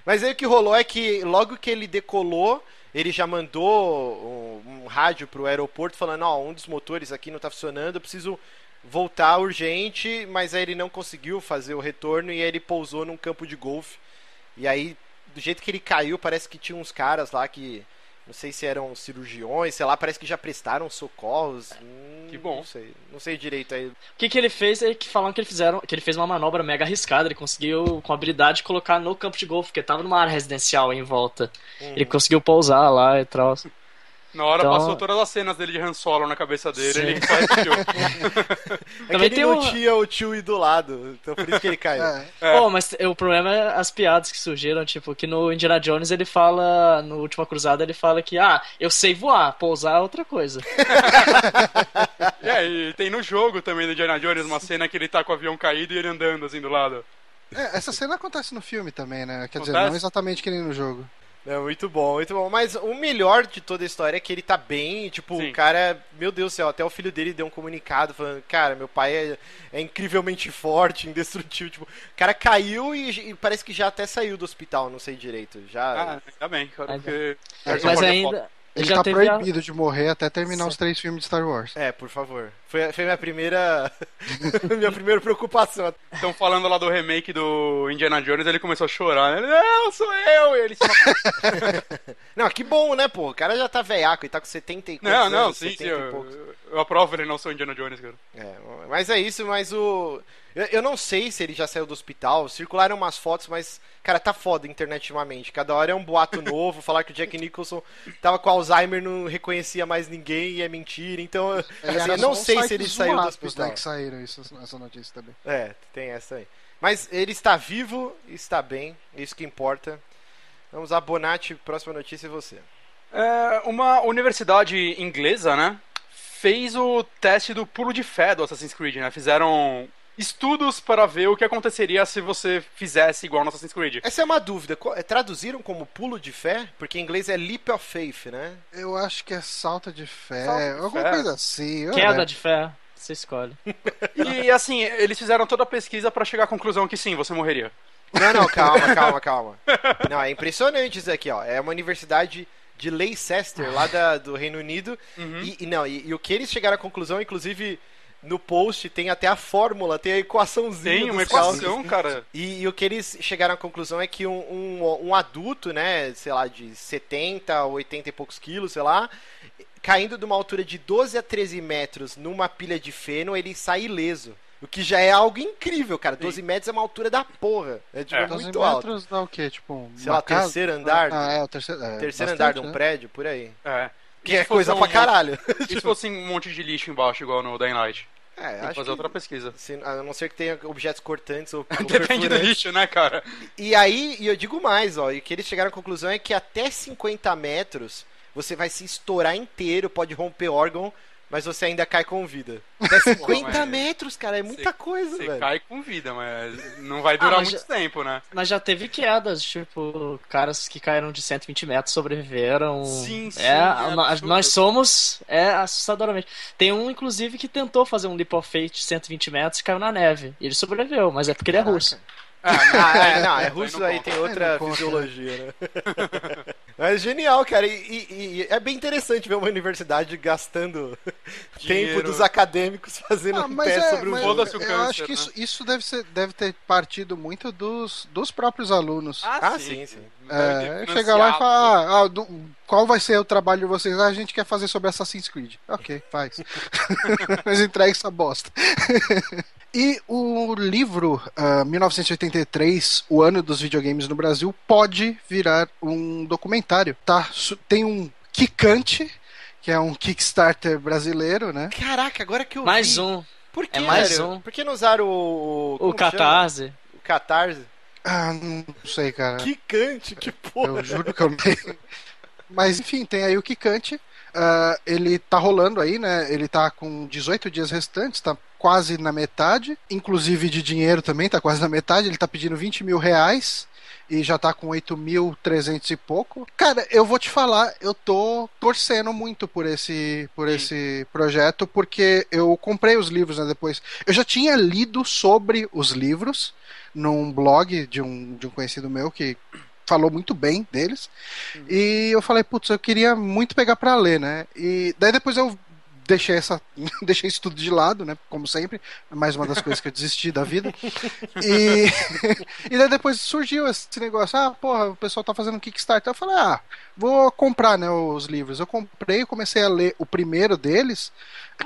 Speaker 2: Mas aí o que rolou é que logo que ele decolou, ele já mandou um, um rádio pro aeroporto falando, ó, um dos motores aqui não tá funcionando, eu preciso voltar urgente, mas aí ele não conseguiu fazer o retorno e aí ele pousou num campo de golfe. E aí, do jeito que ele caiu, parece que tinha uns caras lá que não sei se eram cirurgiões, sei lá, parece que já prestaram socorros. Hum,
Speaker 4: Que bom.
Speaker 2: Não sei, não sei direito aí.
Speaker 3: O que, que ele fez é que falam que ele fizeram, que ele fez uma manobra mega arriscada, ele conseguiu com habilidade colocar no campo de golfe, porque tava numa área residencial em volta. Ele conseguiu pousar lá e tal.
Speaker 4: Na hora
Speaker 3: Então-
Speaker 4: passou todas as cenas dele de Han Solo na cabeça dele,
Speaker 3: Sim.
Speaker 4: ele só repetiu.
Speaker 2: É
Speaker 3: Também
Speaker 2: que
Speaker 3: tem
Speaker 2: não
Speaker 3: uma-
Speaker 2: tinha o tio do lado, então por isso que ele caiu.
Speaker 1: É,
Speaker 4: É.
Speaker 3: Pô, mas o problema é as piadas que surgiram, tipo, que no Indiana Jones ele fala, no Última Cruzada ele fala que, ah, eu sei voar, pousar é outra coisa.
Speaker 4: É, e tem no jogo também do Indiana Jones uma cena que ele tá com o avião caído e ele andando assim do lado.
Speaker 1: É, essa cena acontece no filme também, né? Quer dizer,
Speaker 4: Acontece?
Speaker 1: não exatamente que nem no jogo.
Speaker 2: É muito bom, muito bom. Mas o melhor de toda a história é que ele tá bem, tipo,
Speaker 4: Sim.
Speaker 2: o cara, meu Deus do céu, até o filho dele deu um comunicado falando, cara, meu pai é, é incrivelmente forte, indestrutível, tipo, o cara caiu e, e parece que já até saiu do hospital, não sei direito, já...
Speaker 4: Ah, ainda bem,
Speaker 3: Ainda-
Speaker 4: porque.
Speaker 3: Mas
Speaker 4: é
Speaker 3: ainda,
Speaker 1: Ele
Speaker 3: Já
Speaker 1: tá
Speaker 3: teve a-
Speaker 1: proibido de morrer até terminar os três filmes de Star Wars.
Speaker 2: É, por favor. Foi, foi minha primeira. minha primeira preocupação.
Speaker 4: Estão falando lá do remake do Indiana Jones, ele começou a chorar, né? Não, sou eu! E ele se matou.
Speaker 2: Não, que bom, né, pô? O cara já tá veiaco e tá com 70 e
Speaker 4: Não, não,
Speaker 2: anos?
Speaker 4: sim, sim.
Speaker 2: 70 poucos.
Speaker 4: Eu, eu aprovo ele não sou Indiana Jones, cara.
Speaker 2: É, mas é isso, mas o. Eu, eu não sei se ele já saiu do hospital. Circularam umas fotos, mas, cara, tá foda a internet ultimamente. Cada hora é um boato novo. falar que o Jack Nicholson tava com Alzheimer, não reconhecia mais ninguém e é mentira. Então, assim, eu não sei se ele saiu do hospital.
Speaker 1: Né, que saíram isso, essa notícia também.
Speaker 2: É, tem essa aí. Mas ele está vivo, está bem, isso que importa. Vamos a Bonatti, próxima notícia é você.
Speaker 4: É, uma universidade inglesa, né? Fez o teste do pulo de fé do Assassin's Creed, né? Fizeram estudos para ver o que aconteceria se você fizesse igual no Assassin's Creed.
Speaker 2: Essa é uma dúvida. É, Traduziram como pulo de fé? Porque em inglês é leap of faith, né?
Speaker 1: Eu acho que é salto de fé,
Speaker 4: Salto de
Speaker 1: alguma
Speaker 4: fé.
Speaker 1: coisa assim.
Speaker 3: Queda
Speaker 1: é.
Speaker 3: de fé, você escolhe.
Speaker 4: E assim, eles fizeram toda a pesquisa para chegar à conclusão que sim, você morreria.
Speaker 2: Não, não, calma, calma, calma. Não, é impressionante isso aqui, ó. É uma universidade de Leicester, lá da- do Reino Unido.
Speaker 4: Uhum.
Speaker 2: E, e não, e, e o que eles chegaram à conclusão, inclusive no post tem até a fórmula, tem a equaçãozinha.
Speaker 4: Tem uma equação, cara.
Speaker 2: E, e o que eles chegaram à conclusão é que um, um, um adulto, né, sei lá, de 70, 80 e poucos quilos, sei lá, caindo de uma altura de 12 a 13 metros numa pilha de feno, ele sai ileso. O que já é algo incrível, cara. 12 metros é uma altura da porra. É, tipo,
Speaker 4: É.
Speaker 1: 12
Speaker 2: muito alto.
Speaker 1: metros dá o quê? Tipo, um-
Speaker 2: Sei lá,
Speaker 1: casa?
Speaker 2: terceiro andar.
Speaker 1: Ah, é, o terceiro, é,
Speaker 2: terceiro
Speaker 1: bastante,
Speaker 2: andar de um
Speaker 1: né?
Speaker 2: prédio, por aí.
Speaker 4: É.
Speaker 2: Que é coisa
Speaker 4: fosse
Speaker 2: pra
Speaker 4: um-
Speaker 2: caralho.
Speaker 4: E se fosse um monte de lixo embaixo, igual no Dying Light?
Speaker 2: É,
Speaker 4: Tem
Speaker 2: acho
Speaker 4: fazer
Speaker 2: que,
Speaker 4: outra pesquisa.
Speaker 2: se- a não ser que tenha objetos cortantes ou, ou
Speaker 4: Depende do lixo, né, cara?
Speaker 2: E aí, e eu digo mais, ó, e que eles chegaram à conclusão é que até 50 metros você vai se estourar inteiro, pode romper órgão, mas você ainda cai com vida. Até 50
Speaker 4: mas
Speaker 2: metros, cara, é muita coisa,
Speaker 4: Você
Speaker 2: velho.
Speaker 4: cai com vida, mas não vai durar
Speaker 3: Ah,
Speaker 4: muito
Speaker 3: já-
Speaker 4: tempo, né?
Speaker 3: Mas já teve quedas, tipo, caras que caíram de 120 metros sobreviveram.
Speaker 4: Sim, sim,
Speaker 3: É,
Speaker 4: é
Speaker 3: nó-
Speaker 4: absurdo.
Speaker 3: nós somos é assustadoramente. Tem um, inclusive, que tentou fazer um leap of faith de 120 metros e caiu na neve. E ele sobreviveu, mas é porque ele é russo.
Speaker 4: Ah,
Speaker 2: Ah, é, não, é
Speaker 4: Aí
Speaker 2: russo
Speaker 4: não
Speaker 2: aí tem outra
Speaker 1: não
Speaker 2: fisiologia, né? Mas genial, cara. E, e- e é bem interessante ver uma universidade gastando tempo
Speaker 4: Dinheiro.
Speaker 2: dos acadêmicos fazendo
Speaker 1: Ah,
Speaker 2: um teste
Speaker 1: é,
Speaker 2: sobre o
Speaker 1: mas
Speaker 2: jogo.
Speaker 4: Foda-se o
Speaker 1: eu
Speaker 4: câncer,
Speaker 1: acho que
Speaker 4: né?
Speaker 1: isso, isso deve, ser, deve ter partido muito dos, dos próprios alunos.
Speaker 2: Ah, sim, sim.
Speaker 1: É, chega lá e fala, ah, ah, do- qual vai ser o trabalho de vocês? Ah, a gente quer fazer sobre Assassin's Creed. Ok, faz. Mas entrega essa bosta. E o livro ah, 1983, o ano dos videogames no Brasil, pode virar um documentário, tá? Tem um Kikante, que é um Kickstarter brasileiro, né?
Speaker 2: Caraca, agora que eu
Speaker 3: Mais
Speaker 2: vi...
Speaker 3: um.
Speaker 2: Por que,
Speaker 3: É mais
Speaker 2: velho?
Speaker 3: um.
Speaker 2: Por que não usaram o...
Speaker 3: O
Speaker 2: que chama?
Speaker 3: Catarse.
Speaker 2: O Catarse.
Speaker 1: Ah, não sei, cara.
Speaker 2: Que cante, que porra.
Speaker 1: Eu juro que eu não tenho. Mas enfim, tem aí o Kikante. Ah, ele tá rolando aí, né? Ele tá com 18 dias restantes, tá quase na metade. Inclusive de dinheiro também, tá quase na metade. Ele tá pedindo 20 mil reais. E já tá com 8.300 e pouco. Cara, eu vou te falar, eu tô torcendo muito por esse, por
Speaker 4: Sim.
Speaker 1: esse projeto, porque eu comprei os livros né, depois. Eu já tinha lido sobre os livros num blog de um, de um conhecido meu que falou muito bem deles. E eu falei, putz, eu queria muito pegar pra ler, né? E daí depois eu deixei essa deixei isso tudo de lado, né? Como sempre, mais uma das coisas que eu desisti da vida. E e daí depois surgiu esse negócio, ah, porra, o pessoal tá fazendo Kickstarter. Eu falei, ah, vou comprar, né, os livros. Eu comprei, comecei a ler o primeiro deles.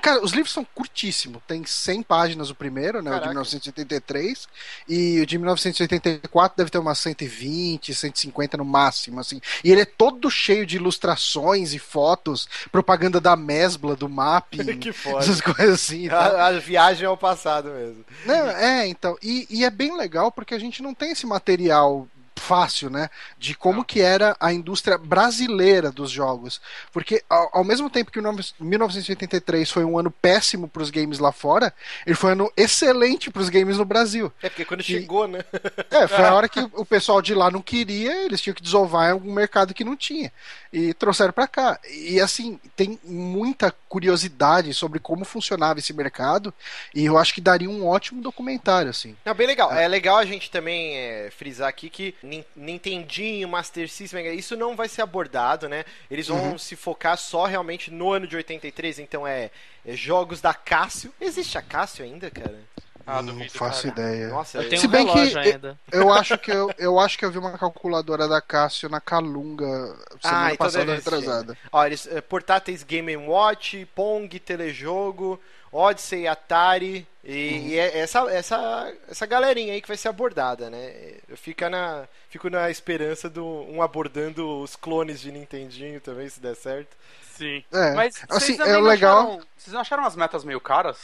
Speaker 1: Cara, os livros são curtíssimos. Tem 100 páginas o primeiro, né? O de
Speaker 2: Caraca.
Speaker 1: 1983. E o de 1984 deve ter umas 120, 150 no máximo, assim. E ele é todo cheio de ilustrações e fotos, propaganda da Mesbla, do MAP,
Speaker 2: que foda.
Speaker 1: essas coisas assim.
Speaker 2: A, a viagem ao passado mesmo.
Speaker 1: Não, é, então. E, e é bem legal porque a gente não tem esse material fácil, né? De como que era a indústria brasileira dos jogos. Porque ao, ao mesmo tempo que o nove- 1983 foi um ano péssimo para os games lá fora, ele foi um ano excelente para os games no Brasil.
Speaker 2: É porque quando chegou, né?
Speaker 1: É, foi a hora que o pessoal de lá não queria, eles tinham que desovar em algum mercado que não tinha. E trouxeram pra cá. E assim, tem muita curiosidade sobre como funcionava esse mercado e eu acho que daria um ótimo documentário, assim.
Speaker 2: Não, bem legal. É legal a gente também é, frisar aqui que Nintendinho, Master System, isso não vai ser abordado, né? Eles vão
Speaker 1: Uhum.
Speaker 2: se focar só realmente no ano de 83, então é, é jogos da Cássio. Existe a Cássio ainda, cara?
Speaker 4: Ah,
Speaker 1: não
Speaker 4: duvido,
Speaker 1: faço
Speaker 4: cara.
Speaker 1: ideia.
Speaker 2: Nossa,
Speaker 3: Eu
Speaker 2: é-
Speaker 3: tenho
Speaker 1: Se
Speaker 3: um
Speaker 1: bem que
Speaker 3: relógio
Speaker 1: eu-
Speaker 3: ainda.
Speaker 1: Eu acho que eu, eu acho que eu vi uma calculadora da Cássio na Calunga semana
Speaker 2: Ah, então
Speaker 1: passada retrasada.
Speaker 2: Ó, eles, é, portáteis Game Watch, Pong, telejogo, Odyssey, Atari e, e é essa, essa, essa galerinha aí que vai ser abordada, né? Eu fico na, fico na esperança do um abordando os clones de Nintendinho também, se der certo.
Speaker 4: Sim.
Speaker 1: É,
Speaker 4: Mas
Speaker 1: assim,
Speaker 4: vocês também
Speaker 1: é legal-
Speaker 4: acharam- vocês não acharam as metas meio caras?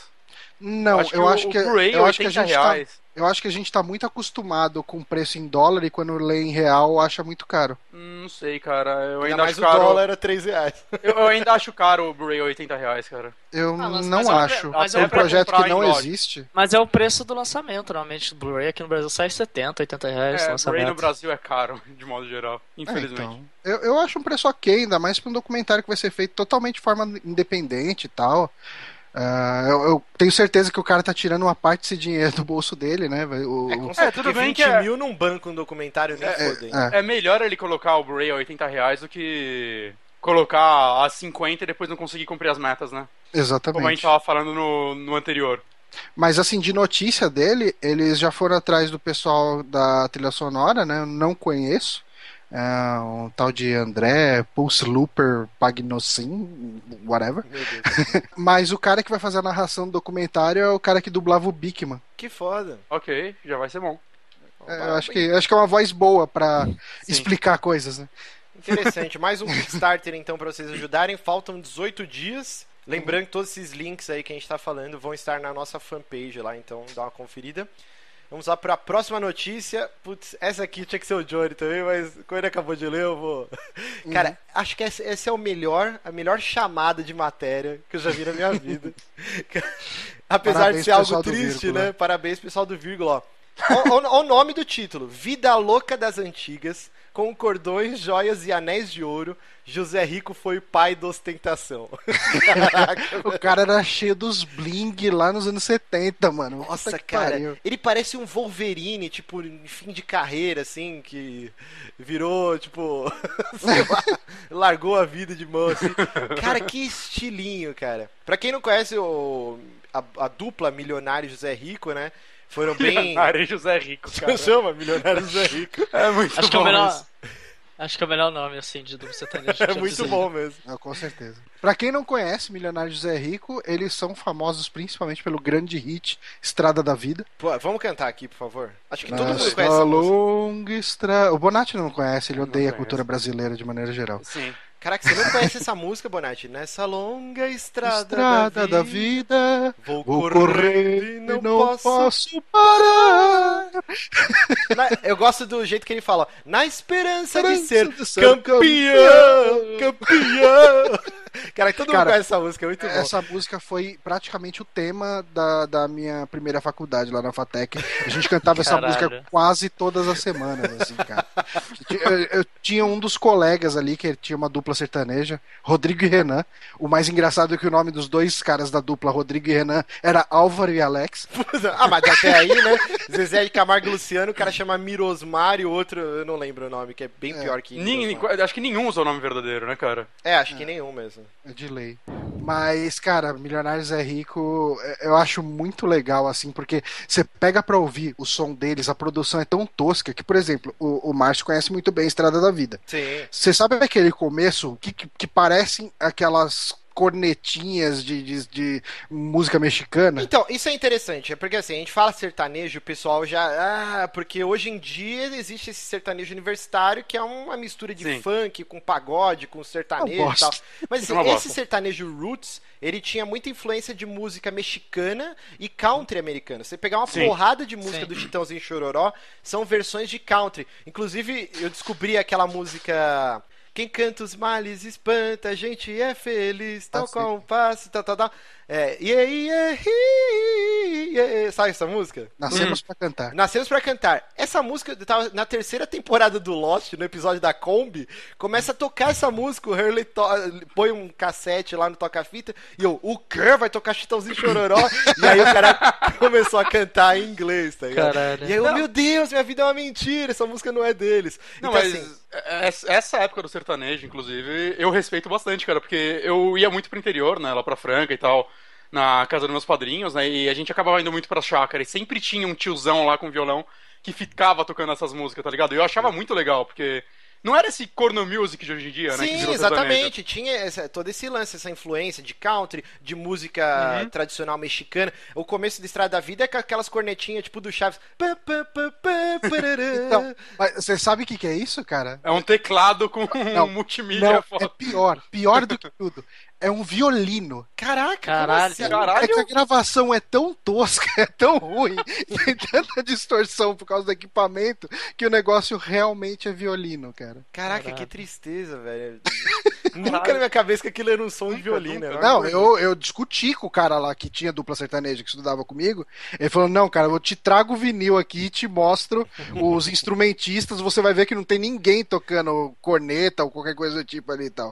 Speaker 1: Não,
Speaker 4: acho que
Speaker 1: eu acho
Speaker 4: o
Speaker 1: que eu acho que a
Speaker 4: 80
Speaker 1: gente tá, eu acho que a gente tá muito acostumado com preço em dólar e quando lê em real acha muito caro.
Speaker 4: Hum, Não sei, cara. Eu
Speaker 2: Ainda
Speaker 4: ainda
Speaker 2: mais
Speaker 4: acho
Speaker 2: o
Speaker 4: caro.
Speaker 2: dólar era 3 reais.
Speaker 4: Eu, eu ainda acho caro o Blu-ray 80 reais, cara.
Speaker 1: Eu
Speaker 3: Ah, mas-
Speaker 1: não
Speaker 3: mas é-
Speaker 1: acho.
Speaker 3: mas
Speaker 1: é
Speaker 3: é
Speaker 1: um projeto que não existe.
Speaker 3: Mas é o preço do lançamento. Normalmente o Blu-ray aqui no Brasil sai 70, 80 reais no
Speaker 4: É, Blu-ray no. Brasil é caro, de modo geral.
Speaker 1: É,
Speaker 4: Infelizmente.
Speaker 1: então. eu, eu acho um preço ok, ainda mais pra um documentário que vai ser feito totalmente de forma independente e tal. Ah, eu, eu tenho certeza que o cara tá tirando uma parte desse dinheiro do bolso dele, né? O,
Speaker 2: É,
Speaker 1: o-
Speaker 2: com certeza,
Speaker 4: tudo bem
Speaker 2: 20
Speaker 4: que é-
Speaker 2: mil num banco, um documentário, nem
Speaker 1: É,
Speaker 2: fodem.
Speaker 1: é.
Speaker 4: É melhor ele colocar o Blu-ray a 80 reais do que colocar a 50 e depois não conseguir cumprir as metas, né? Como a gente
Speaker 1: Exatamente.
Speaker 4: tava falando no, no anterior.
Speaker 1: Mas assim, de notícia dele, eles já foram atrás do pessoal da trilha sonora, né? Eu não conheço. É, um tal de André Pulse Looper Pagnosin, whatever. Mas o cara que vai fazer a narração do documentário é o cara que dublava o Bigman.
Speaker 2: que foda.
Speaker 4: Ok, já vai ser bom.
Speaker 1: É, eu acho que, acho que é uma voz boa pra
Speaker 4: Sim.
Speaker 1: explicar coisas, né?
Speaker 2: Interessante. Mais um Kickstarter, então, pra vocês ajudarem. Faltam 18 dias. Lembrando que todos esses links aí que a gente tá falando vão estar na nossa fanpage lá, então dá uma conferida. Vamos lá pra próxima notícia. Putz, essa aqui tinha que ser o Johnny também, mas quando ele acabou de ler, eu vou. Cara, acho que essa, essa é o melhor, a melhor chamada de matéria que eu já vi na minha vida. Apesar
Speaker 1: Parabéns,
Speaker 2: de ser algo triste,
Speaker 1: Vírgula.
Speaker 2: né? Parabéns, pessoal do Vírgula. ó. Ó o nome do título: Vida Louca das Antigas, com cordões, joias e anéis de ouro. José Rico foi pai da ostentação. Caraca,
Speaker 1: O cara era cheio dos bling lá nos anos 70, mano.
Speaker 2: Nossa,
Speaker 1: que
Speaker 2: cara,
Speaker 1: pariu.
Speaker 2: ele parece um Wolverine, tipo, em fim de carreira, assim, que virou, tipo, sei lá, largou a vida de mão, assim. Cara, que estilinho, cara. Pra quem não conhece o, a, a dupla Milionário José Rico, né, foram bem...
Speaker 4: Milionário José Rico, cara.
Speaker 2: Chama Milionário José Rico.
Speaker 4: É muito
Speaker 3: Acho que é
Speaker 4: bom
Speaker 3: o melhor.
Speaker 4: isso.
Speaker 3: Acho que é o melhor nome, assim, de duplo sertanejo.
Speaker 2: É muito bom mesmo.
Speaker 1: Ah, com certeza. Pra quem não conhece Milionário José Rico, eles são famosos principalmente pelo grande hit Estrada da Vida.
Speaker 2: Pô, vamos cantar aqui, por favor. Acho que todo mundo conhece essa
Speaker 1: longa estrada. O Bonatti não conhece, ele
Speaker 4: Não
Speaker 1: odeia a cultura brasileira de maneira geral.
Speaker 4: Sim.
Speaker 2: Caraca, você não conhece essa música, Bonatti? Nessa longa estrada,
Speaker 1: Estrada da vida,
Speaker 2: Vou,
Speaker 1: vou
Speaker 2: correr, e não, posso.
Speaker 1: posso parar.
Speaker 2: Na- eu gosto do jeito que ele fala. Na esperança de
Speaker 1: Esperança
Speaker 2: ser,
Speaker 1: de ser
Speaker 2: campeão, campeão. Cara, todo mundo
Speaker 1: Cara,
Speaker 2: conhece essa música, é muito bom.
Speaker 1: Essa música foi praticamente o tema da, da minha primeira faculdade lá na FATEC. A gente cantava essa música quase todas as semanas, assim, cara. Eu, eu tinha um dos colegas ali que tinha uma dupla sertaneja, Rodrigo e Renan. O mais engraçado é que o nome dos dois caras da dupla, Rodrigo e Renan, era Álvaro e Alex.
Speaker 2: ah, mas até aí, né? Zezé de Camargo e Luciano, o cara chama Mirosmar e o outro, eu não lembro o nome, que é bem pior que
Speaker 4: Nin- acho que nenhum usa o nome verdadeiro, né, cara?
Speaker 2: É, acho que nenhum mesmo.
Speaker 1: É de lei. Mas, cara, Milionários é Rico, é- eu acho muito legal, assim, porque você pega pra ouvir o som deles, a produção é tão tosca que, por exemplo, o, o Márcio conhece muito bem a Estrada da Vida.
Speaker 2: Sim.
Speaker 1: Você sabe aquele começo que, que, que parecem aquelas cornetinhas de, de, de música mexicana?
Speaker 2: Então, isso é interessante, é porque assim, a gente fala sertanejo, o pessoal já. Ah, porque hoje em dia existe esse sertanejo universitário que é uma mistura de
Speaker 4: Sim.
Speaker 2: funk com pagode, com sertanejo e tal. Mas
Speaker 4: uma
Speaker 2: esse
Speaker 4: bosta.
Speaker 2: sertanejo roots, ele tinha muita influência de música mexicana e country americana. Você pegar uma
Speaker 4: Sim.
Speaker 2: porrada de música
Speaker 3: Sim.
Speaker 2: do Chitãozinho Chororó, são versões de country. Inclusive, eu descobri aquela música Quem canta os males espanta, a gente é feliz, tal
Speaker 1: Ah,
Speaker 2: qual um passo, tal, tal, tal. É, yeah, yeah, yeah, yeah. Sabe essa música?
Speaker 1: Nascemos pra cantar.
Speaker 2: Nascemos pra cantar. Essa música tava na terceira temporada do Lost, no episódio da Kombi, começa a tocar essa música, o Hurley to- põe um cassete lá no toca-fita, e eu, o quê? Vai tocar Chitãozinho Chororó? e aí o cara começou a cantar em inglês, tá ligado?
Speaker 3: Caralho.
Speaker 2: E aí eu, meu Deus, minha vida é uma mentira, essa música não é deles.
Speaker 4: Não,
Speaker 2: então,
Speaker 4: mas
Speaker 2: assim,
Speaker 4: essa- essa época do sertanejo, inclusive, eu respeito bastante, cara, porque eu ia muito pro interior, né, lá pra Franca e tal, na casa dos meus padrinhos, né, e a gente acabava indo muito pra chácara, e sempre tinha um tiozão lá com violão que ficava tocando essas músicas, tá ligado? E eu achava muito legal, porque não era esse corno music de hoje em dia, né,
Speaker 2: Sim, exatamente. Tinha essa- todo esse lance, essa influência de country, de música
Speaker 4: Uhum.
Speaker 2: tradicional mexicana. O começo da Estrada da Vida é com aquelas cornetinhas tipo do Chaves.
Speaker 1: Então, mas você sabe o que, que é isso, cara?
Speaker 4: É um teclado com
Speaker 1: Não,
Speaker 4: um multimídia
Speaker 1: Não,
Speaker 4: foda.
Speaker 1: é pior. Pior do que tudo. É um violino.
Speaker 2: Caraca,
Speaker 3: Caralho.
Speaker 2: como assim?
Speaker 4: Caralho.
Speaker 1: É que a gravação é tão tosca, é tão ruim, tem tanta distorção por causa do equipamento, que o negócio realmente é violino, cara.
Speaker 2: Caraca,
Speaker 3: Caralho.
Speaker 2: que tristeza, velho. Nunca na minha cabeça que aquilo era um som de violino.
Speaker 4: nunca.
Speaker 1: Não, eu, eu discuti com o cara lá que tinha dupla sertaneja, que estudava comigo. Ele falou: Não, cara, eu te trago o vinil aqui e te mostro os instrumentistas. Você vai ver que não tem ninguém tocando corneta ou qualquer coisa do tipo ali e tal.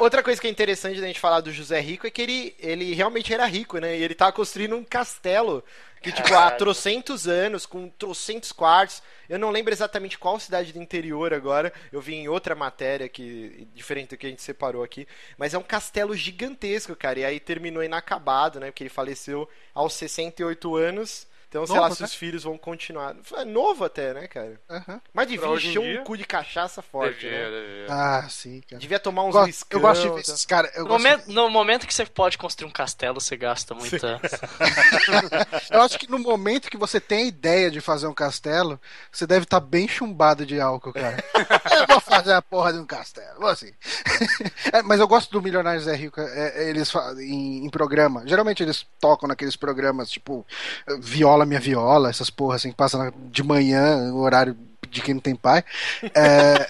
Speaker 2: Outra coisa que é interessante da gente falar do José Rico é que ele, ele realmente era rico, né? E ele tava construindo um castelo que, tipo, há trocentos anos, com trocentos quartos. Eu não lembro exatamente qual cidade do interior agora. Eu vi em outra matéria que diferente do que a gente separou aqui. Mas é um castelo gigantesco, cara. E aí terminou inacabado, né? Porque ele faleceu aos 68 anos. Então, sei
Speaker 1: Novo,
Speaker 2: lá, se
Speaker 1: né?
Speaker 2: os filhos vão continuar. É novo até, né, cara?
Speaker 1: Aham.
Speaker 2: Mas devia encher um cu de cachaça forte,
Speaker 4: Devia,
Speaker 2: né?
Speaker 4: devia.
Speaker 1: Ah, sim, cara.
Speaker 2: Devia tomar uns
Speaker 1: gosto, eu gosto de ver
Speaker 2: tá?
Speaker 1: esses caras.
Speaker 3: No
Speaker 1: gosto-
Speaker 3: no momento que você pode construir um castelo, você gasta muita.
Speaker 1: Eu acho que no momento que você tem a ideia de fazer um castelo, você deve estar bem chumbado de álcool, cara. eu vou fazer a porra de um castelo. Vou assim. É, mas eu gosto do Milionário Zé Rico, é, é, eles em, em programa. Geralmente eles tocam naqueles programas tipo Viola Minha Viola, essas porras assim, que passam de manhã, o horário de quem não tem pai. É,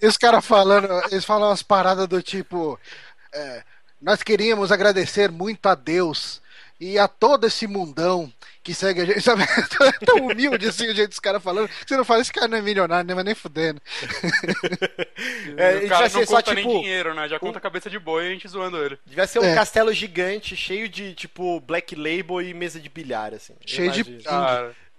Speaker 1: os caras falando, eles falam umas paradas do tipo. é, nós queríamos agradecer muito a Deus e a todo esse mundão que segue a gente. Sabe? É tão humilde assim o jeito dos caras falando. que Você não fala, esse cara não é milionário, né? Mas nem fudendo.
Speaker 2: É,
Speaker 4: o cara
Speaker 2: ser
Speaker 4: não
Speaker 2: só,
Speaker 4: conta nem
Speaker 2: tipo,
Speaker 4: dinheiro, né? Já conta cabeça de boi e a gente zoando ele.
Speaker 2: Devia ser um
Speaker 1: É.
Speaker 2: castelo gigante, cheio de, tipo, black label e mesa de bilhar, assim.
Speaker 1: Cheio de-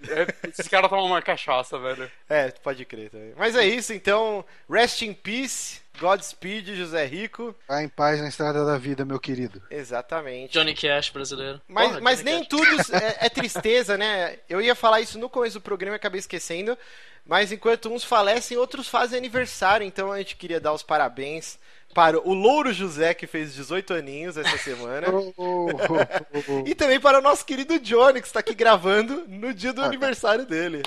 Speaker 4: é- esses caras tomam uma cachaça, velho.
Speaker 2: É, pode crer também. Mas é isso, então. Rest in peace, Godspeed, José Rico.
Speaker 1: Vai em paz na estrada da vida, meu querido.
Speaker 2: Exatamente.
Speaker 3: Johnny Cash brasileiro.
Speaker 2: Mas,
Speaker 3: Porra,
Speaker 2: mas
Speaker 3: Johnny
Speaker 2: nem
Speaker 3: Cash.
Speaker 2: tudo é, é tristeza, né? Eu ia falar isso no começo do programa e acabei esquecendo. Mas enquanto uns falecem, outros fazem aniversário. Então a gente queria dar os parabéns para o Louro José, que fez 18 aninhos essa semana.
Speaker 1: Oh, oh, oh,
Speaker 2: E também para o nosso querido Johnny, que está aqui gravando no dia do
Speaker 1: Ah,
Speaker 2: aniversário dele.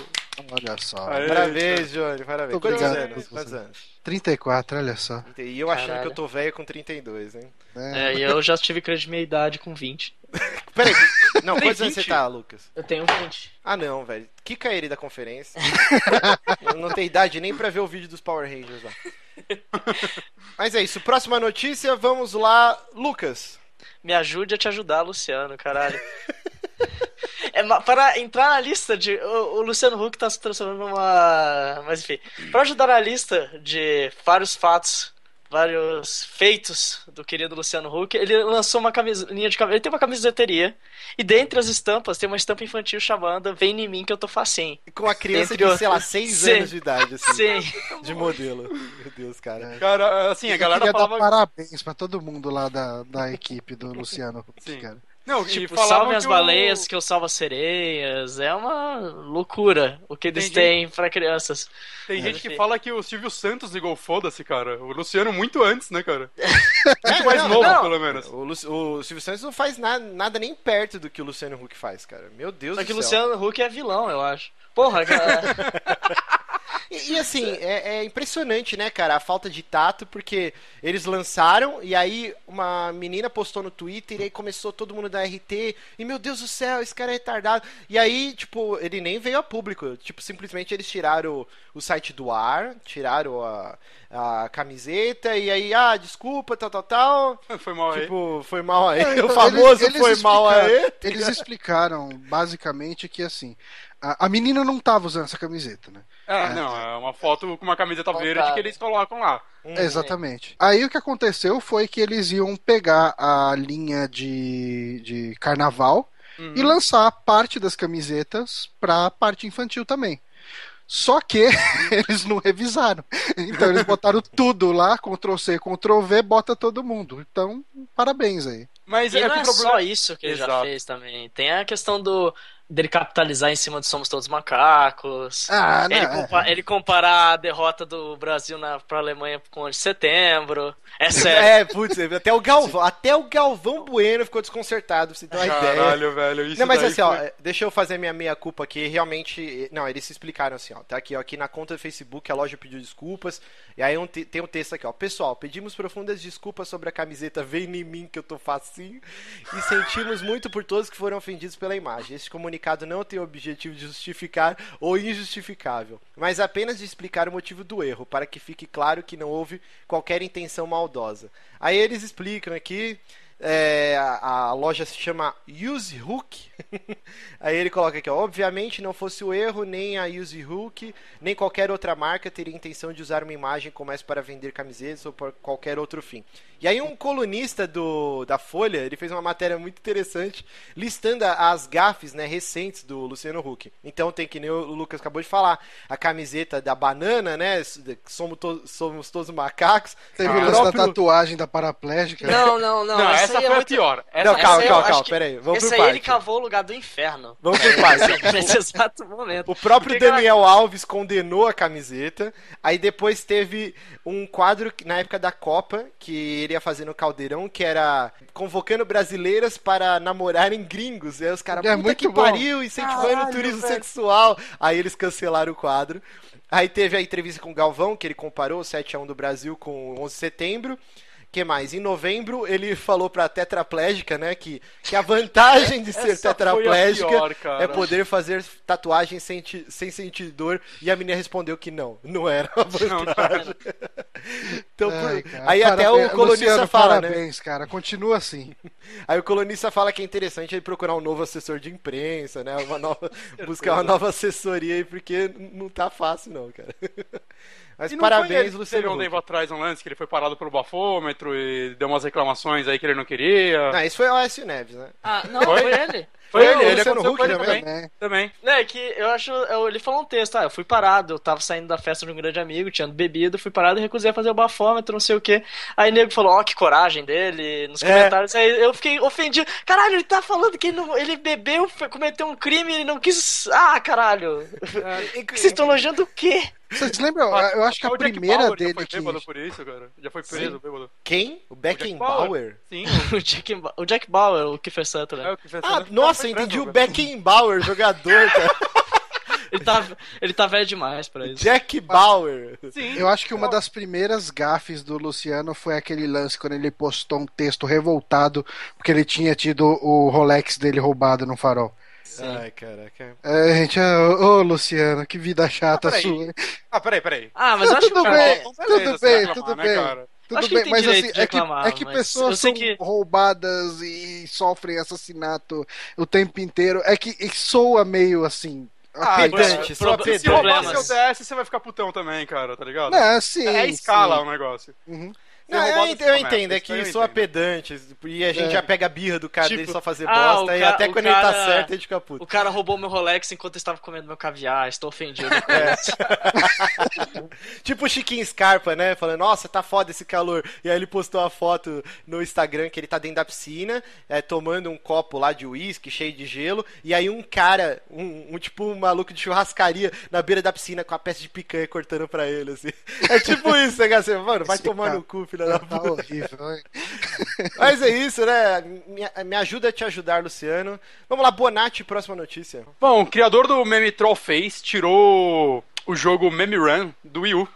Speaker 1: Olha só.
Speaker 4: Aê.
Speaker 2: Parabéns, Johnny, parabéns.
Speaker 1: Muito
Speaker 2: Quantos
Speaker 1: obrigado.
Speaker 2: anos? Quantos anos?
Speaker 1: 34, olha só.
Speaker 2: E eu achando
Speaker 3: Caralho.
Speaker 2: que eu tô velho com 32, hein?
Speaker 1: É,
Speaker 3: É, e eu já tive crédito de meia idade com 20.
Speaker 2: Peraí, não, quantos anos você
Speaker 4: 20?
Speaker 2: tá, Lucas?
Speaker 3: Eu tenho 20.
Speaker 2: Ah, não, velho. Kika ele da conferência. Eu não tem idade nem pra ver o vídeo dos Power Rangers lá. Mas é isso. Próxima notícia, vamos lá. Lucas.
Speaker 3: Me ajude a te ajudar, Luciano, caralho. É, para entrar na lista de. O, o Luciano Huck tá se transformando numa. Mas enfim. Para ajudar na lista de vários fatos, vários feitos do querido Luciano Huck, ele lançou uma camisa, linha de camiseta. Ele tem uma camiseteria. E dentre as estampas, tem uma estampa infantil chamada Vem em mim que eu tô facinho.
Speaker 2: Com a criança
Speaker 3: Entre
Speaker 2: de, sei lá,
Speaker 3: outros.
Speaker 2: 6
Speaker 3: Sim.
Speaker 2: anos de idade, assim.
Speaker 3: Sim.
Speaker 2: De modelo. Meu Deus, cara.
Speaker 4: Cara, assim, a
Speaker 1: Eu
Speaker 4: galera
Speaker 1: queria dar
Speaker 4: falava.
Speaker 1: parabéns pra todo mundo lá da, da equipe do Luciano Huck,
Speaker 4: Sim.
Speaker 1: cara.
Speaker 4: Não,
Speaker 3: Tipo, salve as
Speaker 4: o-
Speaker 3: baleias que eu salvo as sereias. É uma loucura o que eles têm pra crianças.
Speaker 4: Tem
Speaker 3: É,
Speaker 4: gente que fala que o Silvio Santos ligou foda-se, cara. O Luciano muito antes, né, cara?
Speaker 2: É,
Speaker 4: Muito mais
Speaker 2: não,
Speaker 4: novo,
Speaker 3: não.
Speaker 4: pelo menos.
Speaker 2: O, Lu- o Silvio Santos não faz na- nada nem perto do que o Luciano Huck faz, cara. Meu Deus
Speaker 3: Só
Speaker 2: do
Speaker 3: que o
Speaker 2: céu.
Speaker 3: Luciano Huck é vilão, eu acho. Porra, cara.
Speaker 2: E, e, assim, é, é, impressionante, né, cara, a falta de tato, porque eles lançaram e aí uma menina postou no Twitter e aí começou todo mundo da RT e meu Deus do céu, esse cara é retardado. E aí, tipo, ele nem veio a público. Tipo, simplesmente eles tiraram o, o site do ar, tiraram a, a camiseta e aí, ah, desculpa, tal, tal, tal.
Speaker 4: Foi mal aí.
Speaker 2: Tipo, foi mal aí. É, então, o famoso eles, eles foi mal aí.
Speaker 1: Eles explicaram, basicamente, que assim, a, a menina não tava usando essa camiseta, né?
Speaker 4: É, é, não, é uma foto com uma camiseta verde que eles colocam lá.
Speaker 1: Hum, Exatamente. Aí o que aconteceu foi que eles iam pegar a linha de, de carnaval uhum. e lançar parte das camisetas pra parte infantil também. Só que eles não revisaram. Então eles botaram tudo lá, Ctrl C, Ctrl V, bota todo mundo. Então, parabéns aí.
Speaker 3: Mas e é não é problema... só isso que ele Exato. já fez também. Tem a questão do dele capitalizar em cima de Somos Todos Macacos. Ah, ele, não, compa é. ele comparar a derrota do Brasil na, pra Alemanha com o de setembro. É sério.
Speaker 2: É, putz, até o Galvão, até o Galvão Bueno ficou desconcertado, pra você ter uma
Speaker 4: Caralho,
Speaker 2: ideia.
Speaker 4: Caralho, velho, isso
Speaker 2: Não, mas assim, foi... ó, deixa eu fazer minha meia culpa aqui, realmente, não, eles se explicaram assim, ó, tá aqui, ó, aqui na conta do Facebook, a loja pediu desculpas, e aí um tem um texto aqui, ó, pessoal, pedimos profundas desculpas sobre a camiseta Vem em mim que eu tô facinho, e sentimos muito por todos que foram ofendidos pela imagem. Este comunicado não tem o objetivo de justificar o injustificável, mas apenas de explicar o motivo do erro, para que fique claro que não houve qualquer intenção maldosa. Aí eles explicam aqui é, a, a, loja se chama Use Hook. Aí ele coloca aqui, ó, obviamente não fosse o erro, nem a Use Hook, nem qualquer outra marca teria intenção de usar uma imagem como essa para vender camisetas ou por qualquer outro fim. E aí um colunista do, da Folha, ele fez uma matéria muito interessante, listando as gafes né, recentes do Luciano Huck. Então tem que nem o Lucas acabou de falar, a camiseta da banana, né? Somos, to somos todos macacos.
Speaker 1: Teve o próprio... da tatuagem da paraplégica.
Speaker 3: Não, não, não. não
Speaker 4: essa foi é a muito... pior.
Speaker 2: Essa, não, calma, calma, calma, peraí. Vamos
Speaker 3: esse
Speaker 2: por
Speaker 3: aí ele cavou o lugar do inferno.
Speaker 2: Vamos por parte.
Speaker 3: Nesse exato momento.
Speaker 2: O próprio Porque Daniel Alves condenou a camiseta. Aí depois teve um quadro na época da Copa que iria fazer no Caldeirão, que era convocando brasileiras para namorarem gringos. E aí os caras, é puta que bom. pariu, incentivando Caralho, o turismo velho. sexual. Aí eles cancelaram o quadro. Aí teve a entrevista com o Galvão, que ele comparou o 7x1 do Brasil com o 11 de setembro que mais? Em novembro ele falou pra tetraplégica, né, que, que a vantagem de ser tetraplégica pior, é poder fazer tatuagem sem, sem sentir dor. E a menina respondeu que não, não era a vantagem. então, Ai, aí parabéns. até o colunista Luciano, fala,
Speaker 1: né? parabéns, né? cara, continua assim.
Speaker 2: Aí o colunista fala que é interessante ele procurar um novo assessor de imprensa, né, uma nova, buscar uma nova assessoria aí, porque não tá fácil não, cara. Mas parabéns,
Speaker 4: foi,
Speaker 2: Luciano.
Speaker 4: Teve um tempo atrás um lance que ele foi parado pelo bafômetro e deu umas reclamações aí que ele não queria.
Speaker 2: Não, isso foi o Aécio Neves, né?
Speaker 3: Ah, não, foi, foi ele.
Speaker 2: Foi, ele, ele é no Hulk
Speaker 4: também. Também. também.
Speaker 3: É que eu acho. Eu, ele falou um texto, ah, eu fui parado, eu tava saindo da festa de um grande amigo, tinha bebido, fui parado e recusei a fazer o bafômetro, não sei o que. Aí o nego falou, ó, oh, que coragem dele, nos é. comentários. Aí eu fiquei ofendido. Caralho, ele tá falando que ele, não, ele bebeu, cometeu um crime e não quis. Ah, caralho. É, Vocês estão elogiando o quê?
Speaker 1: Vocês lembram? eu acho que a primeira dele. Já foi
Speaker 4: que... por isso, cara. Já foi preso, bêbado.
Speaker 2: Quem? O Beckenbauer?
Speaker 3: Sim. o, Jack, o Jack Bauer, o Kiefer Sutherland.
Speaker 2: É, o Kiefer Ah, nossa, entendi o Beckenbauer, jogador, cara.
Speaker 3: Ele tá, ele tá velho demais pra isso.
Speaker 2: Jack Bauer.
Speaker 1: Sim. Eu acho que uma das primeiras gafes do Luciano foi aquele lance quando ele postou um texto revoltado porque ele tinha tido o Rolex dele roubado no farol.
Speaker 2: Sim. Ai, caraca.
Speaker 1: É, gente, ô, oh, Luciano, que vida chata ah, sua.
Speaker 4: Ah, peraí, peraí.
Speaker 3: Ah, mas acho
Speaker 1: tudo
Speaker 3: que
Speaker 1: bem, tudo bem, tudo né, bem. Cara? Tudo
Speaker 3: Acho
Speaker 1: bem,
Speaker 3: mas
Speaker 1: assim,
Speaker 3: é que,
Speaker 1: é que pessoas são que... roubadas e sofrem assassinato o tempo inteiro. É que soa meio assim.
Speaker 2: Ah, pedante,
Speaker 4: só pedante. Se roubar seu DS, você vai ficar putão também, cara, tá ligado?
Speaker 1: É, sim.
Speaker 4: É a escala
Speaker 1: sim.
Speaker 4: o negócio.
Speaker 2: Uhum. Não, eu, entendo, eu entendo, é que sou pedante e a gente é. já pega a birra do cara tipo, dele só fazer ah, bosta e até quando cara, ele tá certo a gente fica puto.
Speaker 3: O cara roubou meu Rolex enquanto eu estava comendo meu caviar, estou ofendido. É.
Speaker 2: tipo o Chiquinho Scarpa, né? Falando, nossa, tá foda esse calor. E aí ele postou a foto no Instagram que ele tá dentro da piscina, é, tomando um copo lá de uísque cheio de gelo, e aí um cara, um, um, tipo um maluco de churrascaria na beira da piscina com a peça de picanha cortando pra ele, assim. É tipo isso, né, mano, vai tomar no cu, filho filha da
Speaker 1: tá puta. Tá horrível, hein?
Speaker 2: Mas é isso, né? Me, me, ajuda a te ajudar, Luciano. Vamos lá, Bonatti, próxima notícia.
Speaker 4: Bom, o criador do meme Trollface tirou o jogo Meme Run do Wii U.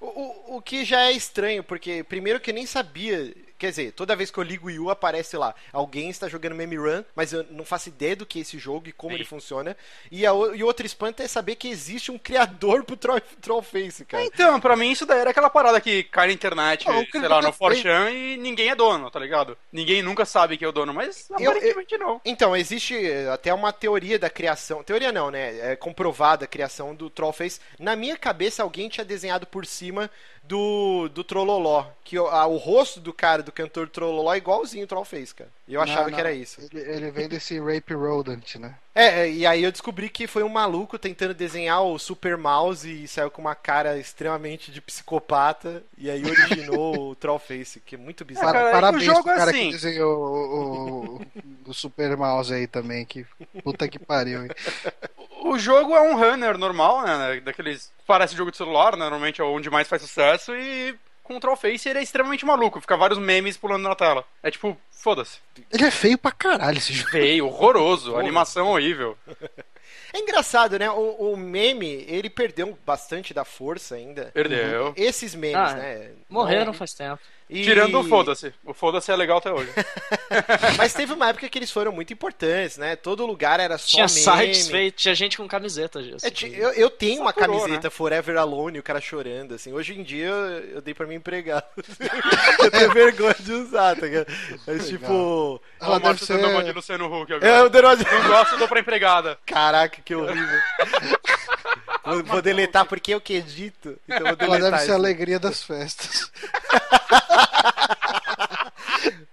Speaker 2: O, o, o que já é estranho, porque primeiro que eu nem sabia. Quer dizer, toda vez que eu ligo o Wii U aparece lá, alguém está jogando Meme Run, mas eu não faço ideia do que é esse jogo e como
Speaker 4: Sim.
Speaker 2: ele funciona. E, a, o- e outro espanto é saber que existe um criador pro Troll, Trollface, cara.
Speaker 4: Então, pra mim isso daí era aquela parada que cai na internet,
Speaker 1: Ah,
Speaker 4: sei lá, no
Speaker 1: feio.
Speaker 4: 4chan e ninguém é dono, tá ligado? Ninguém nunca sabe que é o dono, mas
Speaker 2: Eu-
Speaker 4: aparentemente não.
Speaker 2: Então, existe eh, até uma teoria da criação. Teoria não, né? É comprovada a criação do Trollface. Na minha cabeça, alguém tinha desenhado por cima do, do Trolloló. Que o, a- o rosto do cara, do cantor Trolloló, é igualzinho o Trollface, cara. E eu achava
Speaker 1: Não,
Speaker 2: que
Speaker 1: não.
Speaker 2: era isso.
Speaker 1: Ele, ele vem desse Rape Rodent, né?
Speaker 2: É, é, e aí eu descobri que foi um maluco tentando desenhar o Super Mouse e saiu com uma cara extremamente de psicopata. E aí originou o Trollface, que é muito bizarro.
Speaker 4: cara,
Speaker 1: Parabéns
Speaker 4: o jogo
Speaker 1: pro cara
Speaker 4: é assim.
Speaker 1: que desenhou o, o, o Super Mouse aí também, que puta que pariu, hein?
Speaker 4: O jogo é um runner normal, né? Daqueles. Parece jogo de celular, né, normalmente é onde mais faz sucesso, e com o Trollface ele é extremamente maluco, fica vários memes pulando na tela. É tipo, foda-se.
Speaker 1: Ele é feio pra caralho esse jogo.
Speaker 4: Feio, horroroso, animação horrível.
Speaker 2: É engraçado, né? O, o meme, ele perdeu bastante da força ainda.
Speaker 4: Perdeu.
Speaker 2: Esses memes,
Speaker 3: Ah,
Speaker 2: né?
Speaker 3: Morreram
Speaker 2: Não-
Speaker 3: faz tempo.
Speaker 2: E-
Speaker 4: Tirando o foda-se. O foda-se é legal até hoje.
Speaker 2: Mas teve uma época que eles foram muito importantes, né? Todo lugar era só
Speaker 3: Tinha
Speaker 2: meme.
Speaker 3: sites feitos, tinha gente com camiseta disso.
Speaker 2: É, ti- eu, eu tenho uma
Speaker 4: Saturou,
Speaker 2: camiseta Forever Alone, o cara chorando, assim. Hoje em dia eu, eu dei pra mim empregado. eu tenho vergonha de usar, tá ligado? Mas tipo.
Speaker 1: Ela
Speaker 4: Ó,
Speaker 1: deve
Speaker 4: uma de
Speaker 1: ser...
Speaker 4: Luciano Huck
Speaker 2: É,
Speaker 4: agora.
Speaker 2: o Denose...
Speaker 4: Não gosto, dou pra empregada.
Speaker 2: Caraca, que horrível. Vou, vou deletar porque eu que edito. Então vou
Speaker 1: Ela
Speaker 2: deletar
Speaker 1: deve ser a alegria das festas.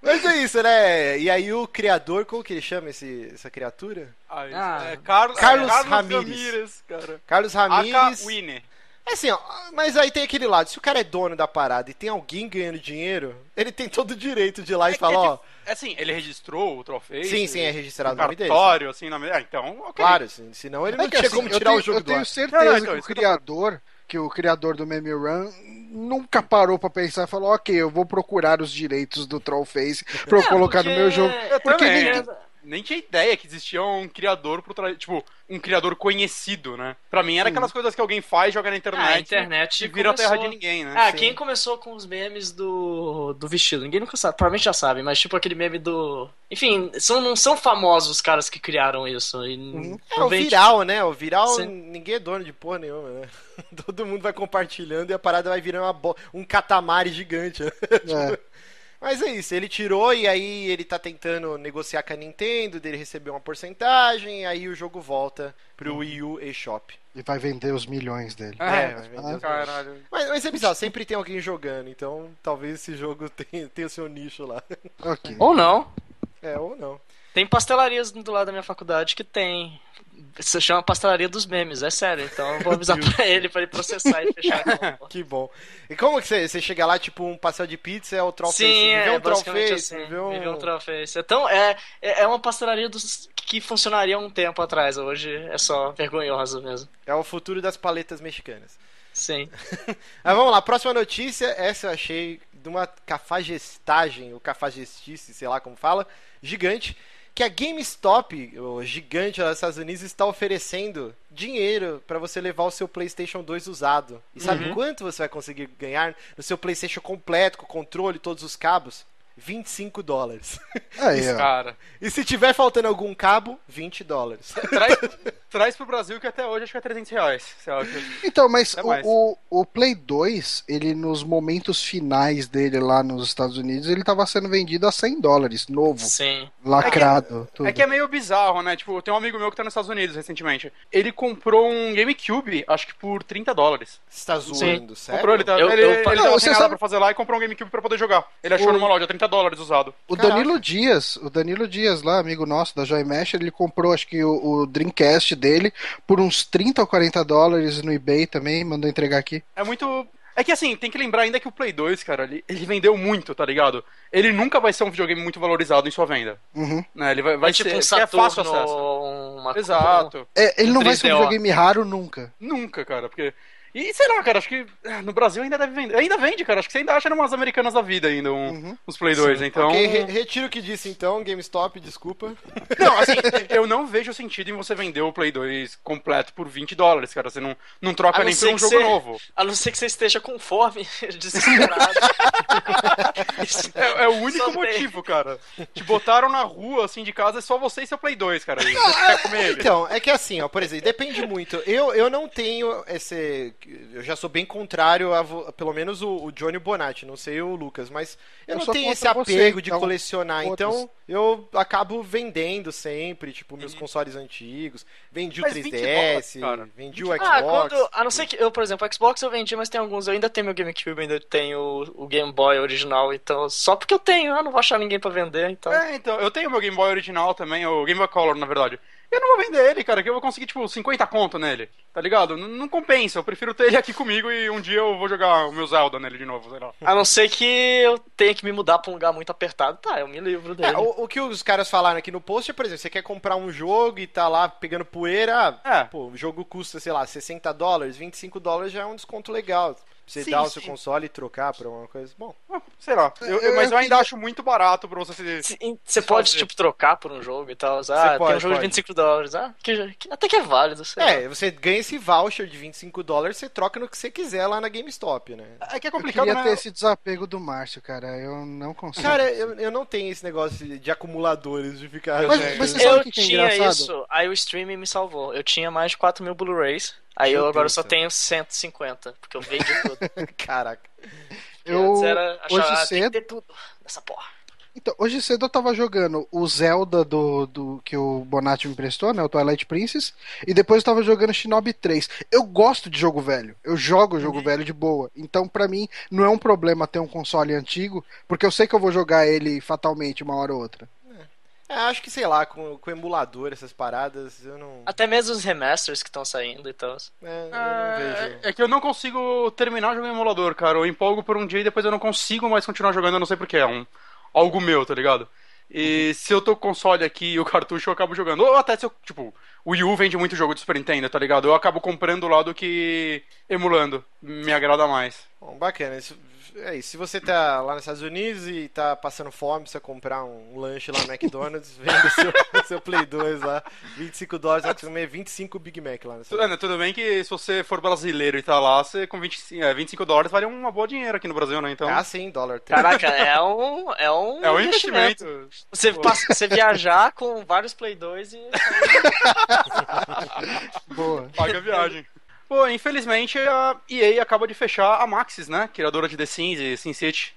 Speaker 2: Mas é isso, né? E aí o criador, como que ele chama esse, essa criatura?
Speaker 4: Ah, isso.
Speaker 3: Ah,
Speaker 4: é Carlos,
Speaker 2: Carlos
Speaker 4: Carlos
Speaker 2: Ramírez.
Speaker 4: Ramírez, cara.
Speaker 2: Carlos
Speaker 4: Aka
Speaker 2: Ramírez.
Speaker 4: Winnie.
Speaker 2: É assim, ó, mas aí tem aquele lado, se o cara é dono da parada e tem alguém ganhando dinheiro, ele tem todo o direito de ir lá e
Speaker 4: É que
Speaker 2: falar,
Speaker 4: é
Speaker 2: ó,
Speaker 4: É assim, ele registrou o troféu.
Speaker 2: sim, sim, é registrado o
Speaker 4: no
Speaker 2: nome dele.
Speaker 4: cartório, assim, na... ah, então, ok.
Speaker 2: Claro, assim, senão ele não
Speaker 1: É
Speaker 2: tinha
Speaker 1: assim,
Speaker 2: como
Speaker 1: eu
Speaker 2: tirar
Speaker 1: tenho,
Speaker 2: o jogo
Speaker 1: eu
Speaker 2: do
Speaker 1: tenho
Speaker 2: ar.
Speaker 1: certeza
Speaker 4: Não, não, então,
Speaker 1: que o
Speaker 4: eu
Speaker 1: criador, que o criador do Meme Run nunca parou pra pensar e falou, ok, eu vou procurar os direitos do Trollface pra eu
Speaker 3: É,
Speaker 1: colocar no
Speaker 3: porque-
Speaker 1: meu jogo.
Speaker 4: Eu
Speaker 1: Porque
Speaker 4: também.
Speaker 1: ninguém-
Speaker 4: Nem tinha ideia que existia um criador por trás. Tipo, um criador conhecido, né? Pra mim era aquelas coisas que alguém faz, joga na internet.
Speaker 3: Ah, a internet
Speaker 4: E vira a terra de
Speaker 3: começou-
Speaker 4: ninguém, né?
Speaker 3: Ah,
Speaker 2: Sim.
Speaker 3: quem começou com os memes do, do vestido? Ninguém nunca sabe, provavelmente já sabe, mas tipo aquele meme do. Enfim, são, não são famosos os caras que criaram isso. E
Speaker 1: Uhum.
Speaker 2: É o
Speaker 3: não vem,
Speaker 2: viral, né? O viral,
Speaker 3: Sim.
Speaker 2: ninguém é dono de porra nenhuma, né? Todo mundo vai compartilhando e a parada vai virando uma bo- um catamari gigante. né?
Speaker 1: É.
Speaker 2: Mas é isso, ele tirou e aí ele tá tentando negociar com a Nintendo, dele receber uma porcentagem, e aí o jogo volta pro Wii U eShop.
Speaker 1: E vai vender os milhões dele.
Speaker 4: Ah,
Speaker 2: É, vai vender os
Speaker 4: Caralho.
Speaker 2: Mas, mas é bizarro, sempre tem alguém jogando, então talvez esse jogo tenha, tenha o seu nicho lá.
Speaker 1: Ok.
Speaker 3: Ou não.
Speaker 2: É, ou não.
Speaker 3: Tem pastelarias do lado da minha faculdade que tem. Se chama pastelaria dos memes, é sério. Então eu vou avisar pra ele pra ele processar e fechar.
Speaker 2: Que bom. E como que você, você chega lá, tipo, um pastel de pizza é o Trollface?
Speaker 3: Sim, é
Speaker 2: um Trollface,
Speaker 3: assim.
Speaker 2: um...
Speaker 3: Me um Trollface. Então, é, é é uma pastelaria dos, que funcionaria um tempo atrás. Hoje é só vergonhosa mesmo.
Speaker 2: É o futuro das paletas mexicanas.
Speaker 3: Sim.
Speaker 2: Mas vamos lá, próxima notícia. Essa eu achei de uma cafagestagem, ou cafagestice, sei lá como fala, gigante. Que a GameStop, o gigante lá dos Estados Unidos, está oferecendo dinheiro para você levar o seu PlayStation 2 usado. E sabe
Speaker 3: Uhum.
Speaker 2: quanto você vai conseguir ganhar no seu PlayStation completo, com controle, todos os cabos? 25 dólares.
Speaker 1: Aí, ó.
Speaker 4: Cara.
Speaker 2: E se tiver faltando algum cabo, 20 dólares.
Speaker 4: Traz, traz pro Brasil que até hoje acho que é 300 reais. Que-
Speaker 1: Então, mas
Speaker 4: Até
Speaker 1: o, o, o Play 2, ele nos momentos finais dele lá nos Estados Unidos, ele tava sendo vendido a 100 dólares, novo,
Speaker 3: Sim.
Speaker 1: lacrado. tudo.
Speaker 4: É que é meio bizarro, né? Tipo, tem um amigo meu que tá nos Estados Unidos recentemente. Ele comprou um GameCube, acho que por 30 dólares.
Speaker 2: Você tá zoando, sério?
Speaker 4: Comprou, ele, tá,
Speaker 3: Eu-
Speaker 4: ele,
Speaker 3: eu-
Speaker 4: ele
Speaker 1: Não,
Speaker 4: tava sem nada
Speaker 1: sabe-
Speaker 4: pra fazer lá e comprou um GameCube pra poder jogar. Ele achou
Speaker 1: O-
Speaker 4: numa loja, 30 dólares usado.
Speaker 1: O
Speaker 2: Caraca.
Speaker 1: Danilo Dias, o Danilo Dias lá, amigo nosso da Joy Mesh, ele comprou acho que o, o Dreamcast dele por uns 30 ou 40 dólares no eBay também, mandou entregar aqui.
Speaker 4: É muito. É que assim, tem que lembrar ainda que o Play 2, cara, ele, ele vendeu muito, tá ligado? Ele nunca vai ser um videogame muito valorizado em sua venda.
Speaker 1: Uhum.
Speaker 4: Né? Ele vai, vai
Speaker 3: É tipo
Speaker 4: ser.
Speaker 3: um
Speaker 4: que
Speaker 3: Saturno,
Speaker 4: é fácil acesso.
Speaker 3: uma
Speaker 4: Exato.
Speaker 1: É, ele
Speaker 3: Um
Speaker 1: não vai ser um
Speaker 3: 3DO.
Speaker 1: videogame raro nunca.
Speaker 4: Nunca, cara, porque. E sei lá, cara, acho que é, no Brasil ainda deve vender. Ainda vende, cara. Acho que você ainda acha umas americanas da vida ainda, um,
Speaker 1: Uhum.
Speaker 4: uns Play 2, então.
Speaker 2: Ok, re- retiro o que disse então, GameStop, desculpa.
Speaker 4: Não, assim, eu não vejo sentido em você vender o Play 2 completo por 20 dólares, cara. Você não, não troca
Speaker 3: não
Speaker 4: nem por um jogo
Speaker 3: você-
Speaker 4: novo.
Speaker 3: A não ser que você esteja com fome, desesperado.
Speaker 4: É, é o único
Speaker 3: Só tem.
Speaker 4: motivo, cara. Te botaram na rua, assim, de casa, é só você e seu Play 2, cara. Comer ele.
Speaker 2: Então, é que assim, ó, por exemplo, depende muito. Eu, eu não tenho esse. Eu já sou bem contrário a pelo menos o, o Johnny Bonatti, não sei o Lucas, mas eu,
Speaker 1: Eu
Speaker 2: não tenho esse
Speaker 1: contra você,
Speaker 2: apego de
Speaker 1: então,
Speaker 2: colecionar.
Speaker 1: foda-se.
Speaker 2: Então, eu acabo vendendo sempre, tipo, meus
Speaker 1: Uhum.
Speaker 2: consoles antigos. Vendi
Speaker 4: Mas
Speaker 2: o
Speaker 4: 20
Speaker 2: 3DS,
Speaker 4: dólares,
Speaker 2: vendi o Xbox.
Speaker 3: Ah, quando. A não ser que. Eu, por exemplo, o Xbox eu vendi, mas tem alguns. Eu ainda tenho meu GameCube, ainda tenho o, Game Boy original, então. Só porque eu tenho, eu não vou achar ninguém pra vender, então.
Speaker 4: É, então, eu tenho meu Game Boy original também, o Game Boy Color, na verdade. Eu não vou vender ele, cara, que eu vou conseguir, tipo, 50 conto nele, tá ligado? N- não compensa, eu prefiro ter ele aqui comigo e um dia eu vou jogar o meu Zelda nele de novo, sei lá.
Speaker 3: A não ser que eu tenha que me mudar pra um lugar muito apertado. Tá, eu me livro dele.
Speaker 2: É, o, o que os caras falaram aqui no post é, por exemplo, você quer comprar um jogo e tá lá pegando poeira,
Speaker 4: É.
Speaker 2: pô, o jogo custa, sei lá, 60 dólares, 25 dólares já é um desconto legal. Você
Speaker 4: Sim,
Speaker 2: dar o seu
Speaker 4: sim.
Speaker 2: console e trocar pra uma coisa. Bom,
Speaker 4: Sei lá, eu- eu- mas eu ainda acho muito barato pra você se...
Speaker 3: Se- Você pode,
Speaker 4: fazer.
Speaker 3: tipo, trocar por um jogo e tal. Ah, tem
Speaker 2: pode,
Speaker 3: um jogo
Speaker 2: pode.
Speaker 3: de 25 dólares. Ah, que, que- até que é válido. sei lá.
Speaker 2: é, você ganha esse voucher de 25 dólares, você troca no que você quiser lá na GameStop, né?
Speaker 4: É que é
Speaker 1: Eu
Speaker 4: complicado,
Speaker 1: queria
Speaker 4: né?
Speaker 1: ter esse desapego do Márcio, cara. Eu não consigo.
Speaker 2: Cara, eu, eu não tenho esse negócio de, de acumuladores, de ficar.
Speaker 1: Mas-
Speaker 2: É,
Speaker 1: mas você sabe o
Speaker 3: Eu
Speaker 1: que que é
Speaker 3: tinha
Speaker 1: engraçado?
Speaker 3: isso, aí o streaming me salvou. Eu tinha mais de 4 mil Blu-rays. Aí
Speaker 2: Meu
Speaker 3: eu agora
Speaker 2: Deus
Speaker 3: só tenho 150, porque eu vendi tudo.
Speaker 2: Caraca.
Speaker 1: Eu-
Speaker 3: antes era achar,
Speaker 1: hoje
Speaker 3: ah, tem que
Speaker 1: cedo-
Speaker 3: ter tudo nessa porra.
Speaker 1: Então, hoje cedo eu tava jogando o Zelda do, do que o Bonatti me emprestou, né? O Twilight Princess. E depois eu tava jogando Shinobi 3. Eu gosto de jogo velho. Eu jogo jogo velho de boa. Então, pra mim, não é um problema ter um console antigo, porque eu sei que eu vou jogar ele fatalmente uma hora ou outra.
Speaker 2: É, acho que, sei lá, com, com emulador, essas paradas, eu não.
Speaker 3: Até mesmo os remasters que estão saindo e tal.
Speaker 2: É, eu não vejo.
Speaker 4: É, é que eu não consigo terminar jogando em emulador, cara. Eu empolgo por um dia e depois eu não consigo mais continuar jogando, eu não sei porquê. É um, algo meu, tá ligado? E se eu tô com o console aqui e o cartucho, eu acabo jogando. Ou até se eu, tipo, o Wii U vende muito jogo de Super Nintendo, tá ligado? Eu acabo comprando lá do que emulando. Me agrada mais.
Speaker 2: Bom, bacana. Isso, é isso. Se você tá lá nos Estados Unidos e tá passando fome, precisa comprar um lanche lá no McDonald's, vende o seu, seu Play 2 lá. 25 dólares, vai comer 25 Big Mac lá. Nessa...
Speaker 4: Tudo, tudo bem que se você for brasileiro e tá lá, você com 25, é, 25 dólares vale uma boa dinheiro aqui no Brasil, né? Então.
Speaker 2: Ah, sim, dólar.
Speaker 3: Caraca, é um, é um,
Speaker 4: é um
Speaker 3: investimento.
Speaker 4: investimento.
Speaker 3: Você, passa- você viajar com vários Play 2 e.
Speaker 1: Boa.
Speaker 4: Paga a viagem. Pô, infelizmente a EA acaba de fechar a Maxis, né? Criadora de The Sims e SimCity.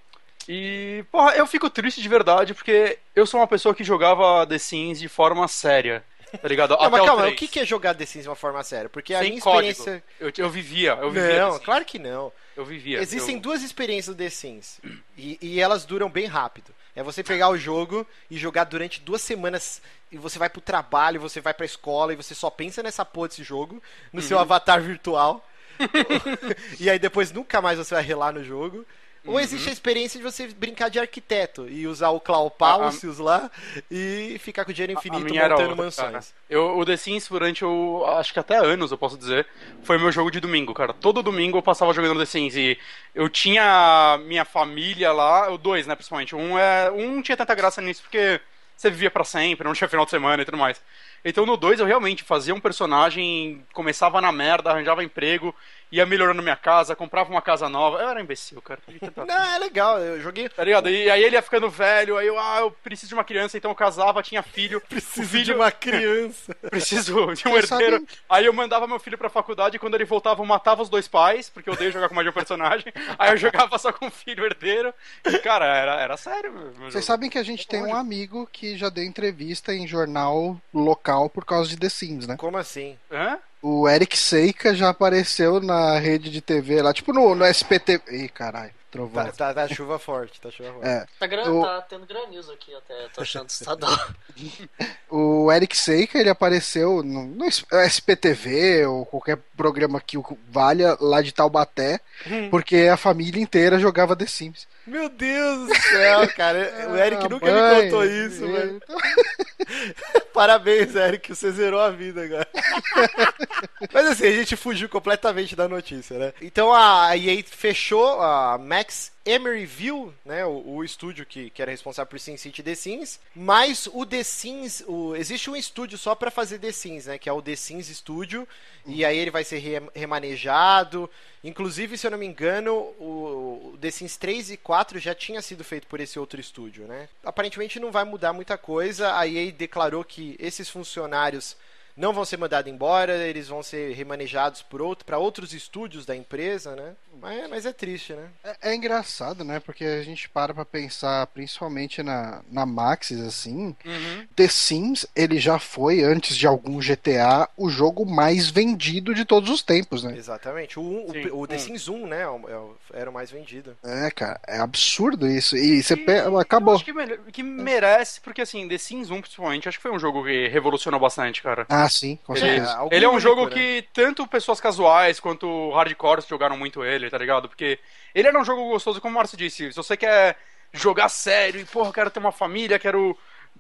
Speaker 4: E, porra, eu fico triste de verdade porque eu sou uma pessoa que jogava The Sims de forma séria, tá ligado?
Speaker 2: Não, mas
Speaker 4: o
Speaker 2: calma,
Speaker 4: 3.
Speaker 2: o que é jogar The Sims de uma forma séria? Porque a
Speaker 4: Sem
Speaker 2: minha
Speaker 4: código.
Speaker 2: experiência.
Speaker 4: Eu, eu vivia, eu vivia.
Speaker 2: Não, claro que não.
Speaker 4: Eu vivia.
Speaker 2: Existem
Speaker 4: eu...
Speaker 2: duas experiências do The Sims. E, e elas duram bem rápido. É você pegar o jogo e jogar durante duas semanas. E você vai pro trabalho, você vai pra escola e você só pensa nessa porra desse jogo, no seu avatar virtual. e aí depois nunca mais você vai relar no jogo. Ou existe a experiência de você brincar de arquiteto e usar o Claupalcius lá e ficar com dinheiro
Speaker 4: A
Speaker 2: infinito montando
Speaker 4: outra,
Speaker 2: mansões.
Speaker 4: cara. Eu, o The Sims, durante o. Acho que até anos, eu posso dizer, foi meu jogo de domingo, cara. Todo domingo eu passava jogando The Sims. E eu tinha minha família lá, o dois, né, principalmente. Um, é, um não tinha tanta graça nisso porque você vivia pra sempre, não tinha final de semana e tudo mais. Então no 2 eu realmente fazia um personagem, começava na merda, arranjava emprego, ia melhorando minha casa, comprava uma casa nova. Eu era imbecil, cara.
Speaker 2: Não, é legal. Eu joguei.
Speaker 4: Tá ligado? E aí ele ia ficando velho, aí eu, ah, eu preciso de uma criança, então eu casava, tinha filho.
Speaker 2: Preciso
Speaker 4: o filho,
Speaker 2: de uma criança.
Speaker 4: preciso de um herdeiro.
Speaker 1: sabem-
Speaker 4: Aí eu mandava meu filho pra faculdade e quando ele voltava eu matava os dois pais, porque eu odeio jogar com mais de um personagem. Aí eu jogava só com o filho herdeiro. E, cara, era, era sério.
Speaker 1: Vocês
Speaker 4: jogo.
Speaker 1: sabem que a gente tem um amigo que já deu entrevista em jornal local por causa de The Sims, né?
Speaker 2: Como assim?
Speaker 4: Hã?
Speaker 1: O Eric Seika já apareceu na rede de TV lá, tipo no, no SPT. Ih, caralho. Trovão.
Speaker 2: Tá, tá, tá chuva forte, tá chuva forte.
Speaker 1: É.
Speaker 3: Tá, gran...
Speaker 1: Eu-
Speaker 3: tá tendo granizo aqui até, tô achando assustador.
Speaker 1: O Eric Seika, ele apareceu no, no SPTV ou qualquer programa que o valha lá de Taubaté, porque a família inteira jogava The Sims.
Speaker 2: Meu Deus do céu, cara. O Eric
Speaker 1: Ah,
Speaker 2: nunca
Speaker 1: mãe,
Speaker 2: me contou isso, velho. Parabéns, Eric, você zerou a vida agora. Mas assim, a gente fugiu completamente da notícia, né? Então a EA fechou a Max Emeryville, né, o, o estúdio que, que era responsável por SimCity The Sims, mas o The Sims, o, existe um estúdio só pra fazer The Sims, né, que é o The Sims Studio, e aí ele vai ser re- remanejado, inclusive, se eu não me engano, o, o The Sims 3 e 4 já tinha sido feito por esse outro estúdio, né. Aparentemente não vai mudar muita coisa, a EA declarou que esses funcionários não vão ser mandados embora, eles vão ser remanejados por outro, para outros estúdios da empresa, né? Mas, mas é triste, né?
Speaker 1: É, é engraçado, né? Porque a gente para pra pensar, principalmente na, na Maxis, assim.
Speaker 4: Uhum.
Speaker 1: The Sims, ele já foi, antes de algum GTA, o jogo mais vendido de todos os tempos, né?
Speaker 2: Exatamente. O, o- o, The
Speaker 4: um.
Speaker 2: Sims 1, né? é é Era o mais vendido.
Speaker 1: É, cara, é absurdo isso. E você
Speaker 4: E
Speaker 1: pe- acabou.
Speaker 4: acho que, que merece, porque assim, The Sims 1 principalmente, acho que foi um jogo que revolucionou bastante, cara.
Speaker 1: Ah, sim, com
Speaker 4: Ele,
Speaker 1: certeza.
Speaker 2: algo
Speaker 4: ele é um jogo
Speaker 2: né?
Speaker 4: que tanto pessoas casuais quanto hardcores jogaram muito ele, tá ligado? Porque ele era um jogo gostoso, como o Márcio disse. Se você quer jogar sério e, porra, eu quero ter uma família, quero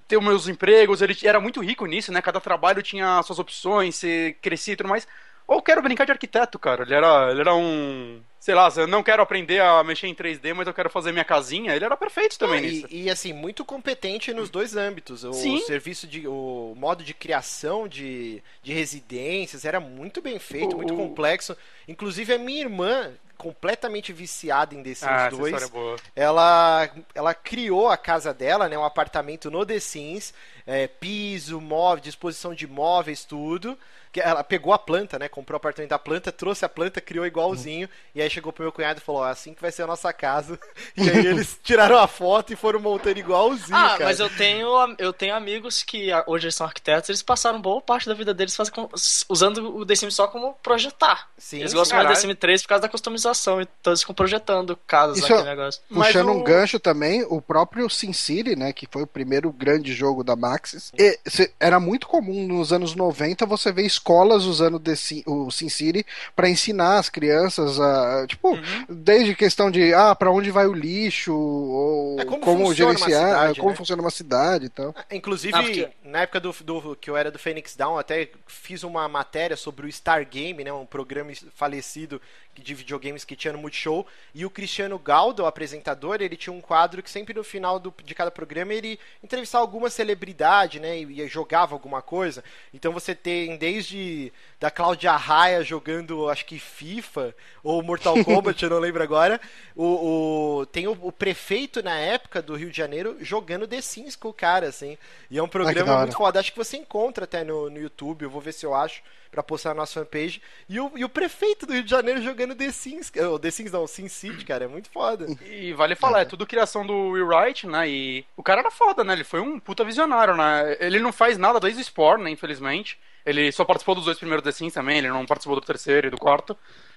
Speaker 4: ter os meus empregos, ele era muito rico nisso, né? Cada trabalho tinha suas opções, você crescia e tudo mais. Ou quero brincar de arquiteto, cara. Ele era, ele era um. Sei lá, eu não quero aprender a mexer em 3D, mas eu quero fazer minha casinha. Ele era perfeito também nisso.
Speaker 2: E, e, assim, muito competente nos dois âmbitos. O
Speaker 4: Sim.
Speaker 2: serviço de. o modo de criação de, de residências era muito bem feito,
Speaker 4: O-
Speaker 2: muito complexo. Inclusive a minha irmã, completamente viciada em The Sims
Speaker 4: Ah, essa
Speaker 2: 2,
Speaker 4: história é boa.
Speaker 2: ela, ela criou a casa dela, né, um apartamento no The Sims, é, piso, móvel, disposição de móveis, tudo. Que Ela pegou a planta, né, comprou o apartamento da planta, trouxe a planta, criou igualzinho, e aí chegou pro meu cunhado e falou, ó, assim que vai ser a nossa casa. E aí eles tiraram a foto e foram montando igualzinho,
Speaker 3: Ah,
Speaker 2: cara.
Speaker 3: mas eu tenho, eu tenho amigos que hoje eles são arquitetos, eles passaram boa parte da vida deles fazem com- usando o The Sims só como projetar.
Speaker 2: Sim,
Speaker 3: eles gostam mais do The
Speaker 4: Caralho.
Speaker 3: Sims 3 por causa da customização, então eles ficam projetando casas
Speaker 1: Isso
Speaker 3: naquele
Speaker 1: é-
Speaker 3: negócio.
Speaker 4: Mas
Speaker 1: Puxando
Speaker 4: o-
Speaker 1: um gancho também, o próprio Sin City, né, que foi o primeiro grande jogo da Maxis, e cê- era muito comum nos anos 90 você ver escolas usando The Sin- o Sin City para ensinar as crianças a, tipo,
Speaker 2: Uhum.
Speaker 1: desde questão de ah, para onde vai o lixo ou
Speaker 2: É, como
Speaker 1: como,
Speaker 2: funciona uma
Speaker 1: gerenciar,
Speaker 2: cidade,
Speaker 1: como
Speaker 2: né?
Speaker 1: funciona uma cidade e tal.
Speaker 2: Inclusive,
Speaker 3: Ah, porque-
Speaker 2: na época do, do- que eu era do Phoenix Down, até fiz uma matéria sobre o Star Game, né, um programa falecido de videogames que tinha no Multishow, e o Cristiano Galdo, o apresentador, ele tinha um quadro que sempre no final do- de cada programa ele entrevistava alguma celebridade, né, e, e jogava alguma coisa. Então você tem desde da Cláudia Raia jogando, acho que FIFA ou Mortal Kombat, eu não lembro agora. O, o- tem o, o prefeito na época do Rio de Janeiro jogando The Sims com o cara, assim. E é um programa
Speaker 1: hora.
Speaker 2: muito foda. Acho que você encontra até no, no YouTube, eu vou ver se eu acho, pra postar na nossa fanpage. E o, e o prefeito do Rio de Janeiro jogando The Sims. Oh, The Sims não, Sin City, cara, é muito foda.
Speaker 4: E vale falar, é tudo criação do Will Wright, né? E o cara era foda, né? Ele foi um puta visionário, né? Ele não faz nada desde o Spore, né? Infelizmente. Ele só participou dos dois primeiros The Sims também, ele não participou do terceiro e do quarto.